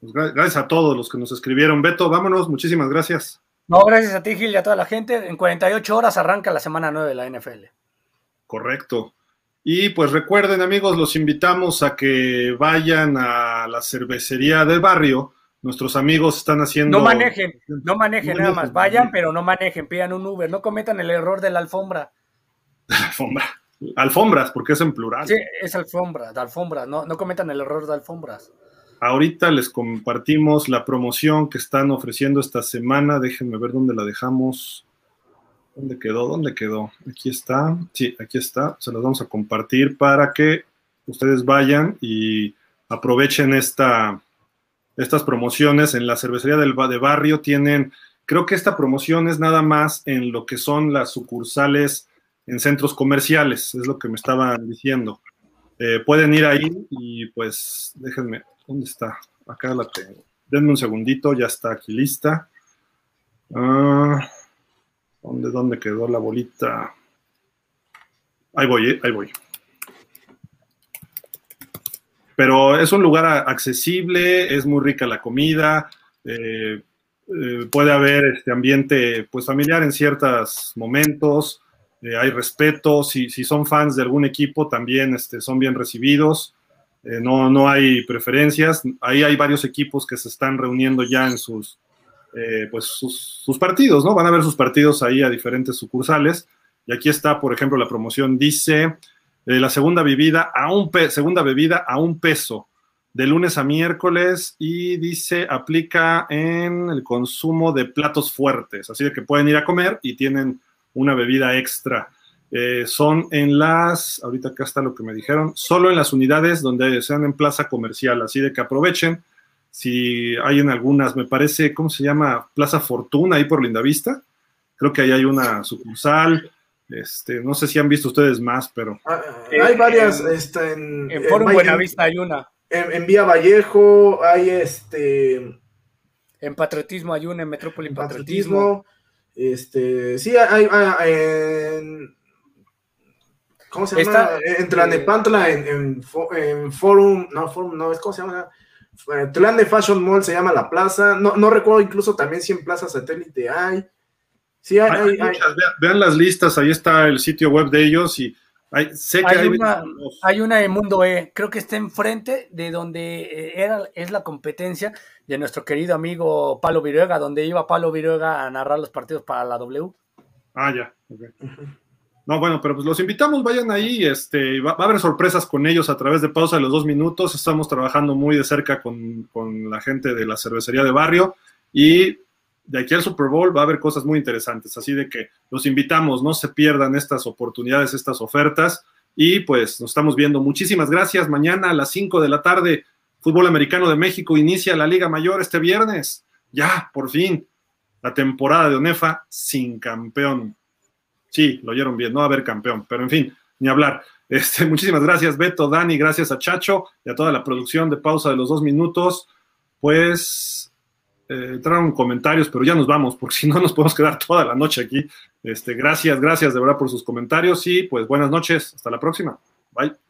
Pues gracias a todos los que nos escribieron. Beto, vámonos, muchísimas gracias. No, gracias a ti, Gil, y a toda la gente. En 48 horas arranca la semana 9 de la NFL. Correcto. Y pues recuerden, amigos, los invitamos a que vayan a la cervecería del barrio. Nuestros amigos están haciendo. No manejen, no manejen nada más. Vayan, pero no manejen, pidan un Uber. No cometan el error de la alfombra. (laughs) alfombra. Alfombras, porque es en plural. Sí, es alfombra, de alfombras. No, no cometan el error de alfombras. Ahorita les compartimos la promoción que están ofreciendo esta semana. Déjenme ver dónde la dejamos. ¿Dónde quedó? ¿Dónde quedó? Aquí está. Sí, aquí está. Se los vamos a compartir para que ustedes vayan y aprovechen esta, estas promociones. En la cervecería del, de barrio tienen, creo que esta promoción es nada más en lo que son las sucursales en centros comerciales, es lo que me estaban diciendo. Eh, pueden ir ahí y pues déjenme, ¿Dónde está? Acá la tengo. Denme un segundito, ya está aquí lista. Ah, ¿dónde, ¿Dónde quedó la bolita? Ahí voy, eh, ahí voy. Pero es un lugar accesible, es muy rica la comida, eh, eh, puede haber este ambiente pues familiar en ciertos momentos, hay respeto, si, si, son fans de algún equipo también este, son bien recibidos. Eh, no, no hay preferencias. Ahí hay varios equipos que se están reuniendo ya en sus, eh, pues sus, partidos, ¿no? Van a ver sus partidos ahí a diferentes sucursales. Y aquí está, por ejemplo, la promoción dice eh, la segunda bebida a un segunda bebida a un peso. de lunes a miércoles y dice aplica en el consumo de platos fuertes, así de que pueden ir a comer y tienen una bebida extra. Eh, son en las, ahorita acá está lo que me dijeron, solo en las unidades donde sean en plaza comercial, así de que aprovechen. Si hay en algunas, me parece, ¿cómo se llama? Plaza Fortuna, ahí por Lindavista. Creo que ahí hay una sucursal. Este, no sé si han visto ustedes más, pero. Ah, hay varias. Este, en, en Foro Buenavista hay una. En, Vía Vallejo hay este. En Patriotismo hay una, en Metrópoli Patriotismo. Este, sí, hay, en, ¿Cómo se llama? en Tlanepantla, en, en, en, Forum, no, Forum, no, es ¿cómo se llama? Tlane Fashion Mall se llama la plaza. No, no recuerdo incluso también si en Plaza Satélite hay. Sí, hay, Vean, las listas, ahí está el sitio web de ellos y hay, sé que hay, una, hay una de Mundo E, creo que está enfrente de donde eh, era, es la competencia de nuestro querido amigo Palo Viruega, donde iba Palo Viruega a narrar los partidos para la W. Ah, ya, No, bueno, pero pues los invitamos, vayan ahí, este, va, a haber sorpresas con ellos a través de pausa de los dos minutos. Estamos trabajando muy de cerca con, con la gente de la cervecería de barrio y de aquí al Super Bowl va a haber cosas muy interesantes, así de que los invitamos, no se pierdan estas oportunidades, estas ofertas y pues nos estamos viendo. Muchísimas gracias. Mañana a las 5 de la tarde, Fútbol Americano de México inicia la Liga Mayor este viernes. Ya, por fin, la temporada de ONEFA sin campeón. Sí, lo oyeron bien, no va a haber campeón, pero en fin, ni hablar. (laughs) Este, muchísimas gracias, Beto, Dani, gracias a Chacho y a toda la producción de pausa de los dos minutos. Pues eh, entraron comentarios, pero ya nos vamos, porque (laughs) si no nos podemos quedar toda la noche aquí. Este, gracias, gracias de verdad por sus comentarios y pues buenas noches, hasta la próxima. Bye.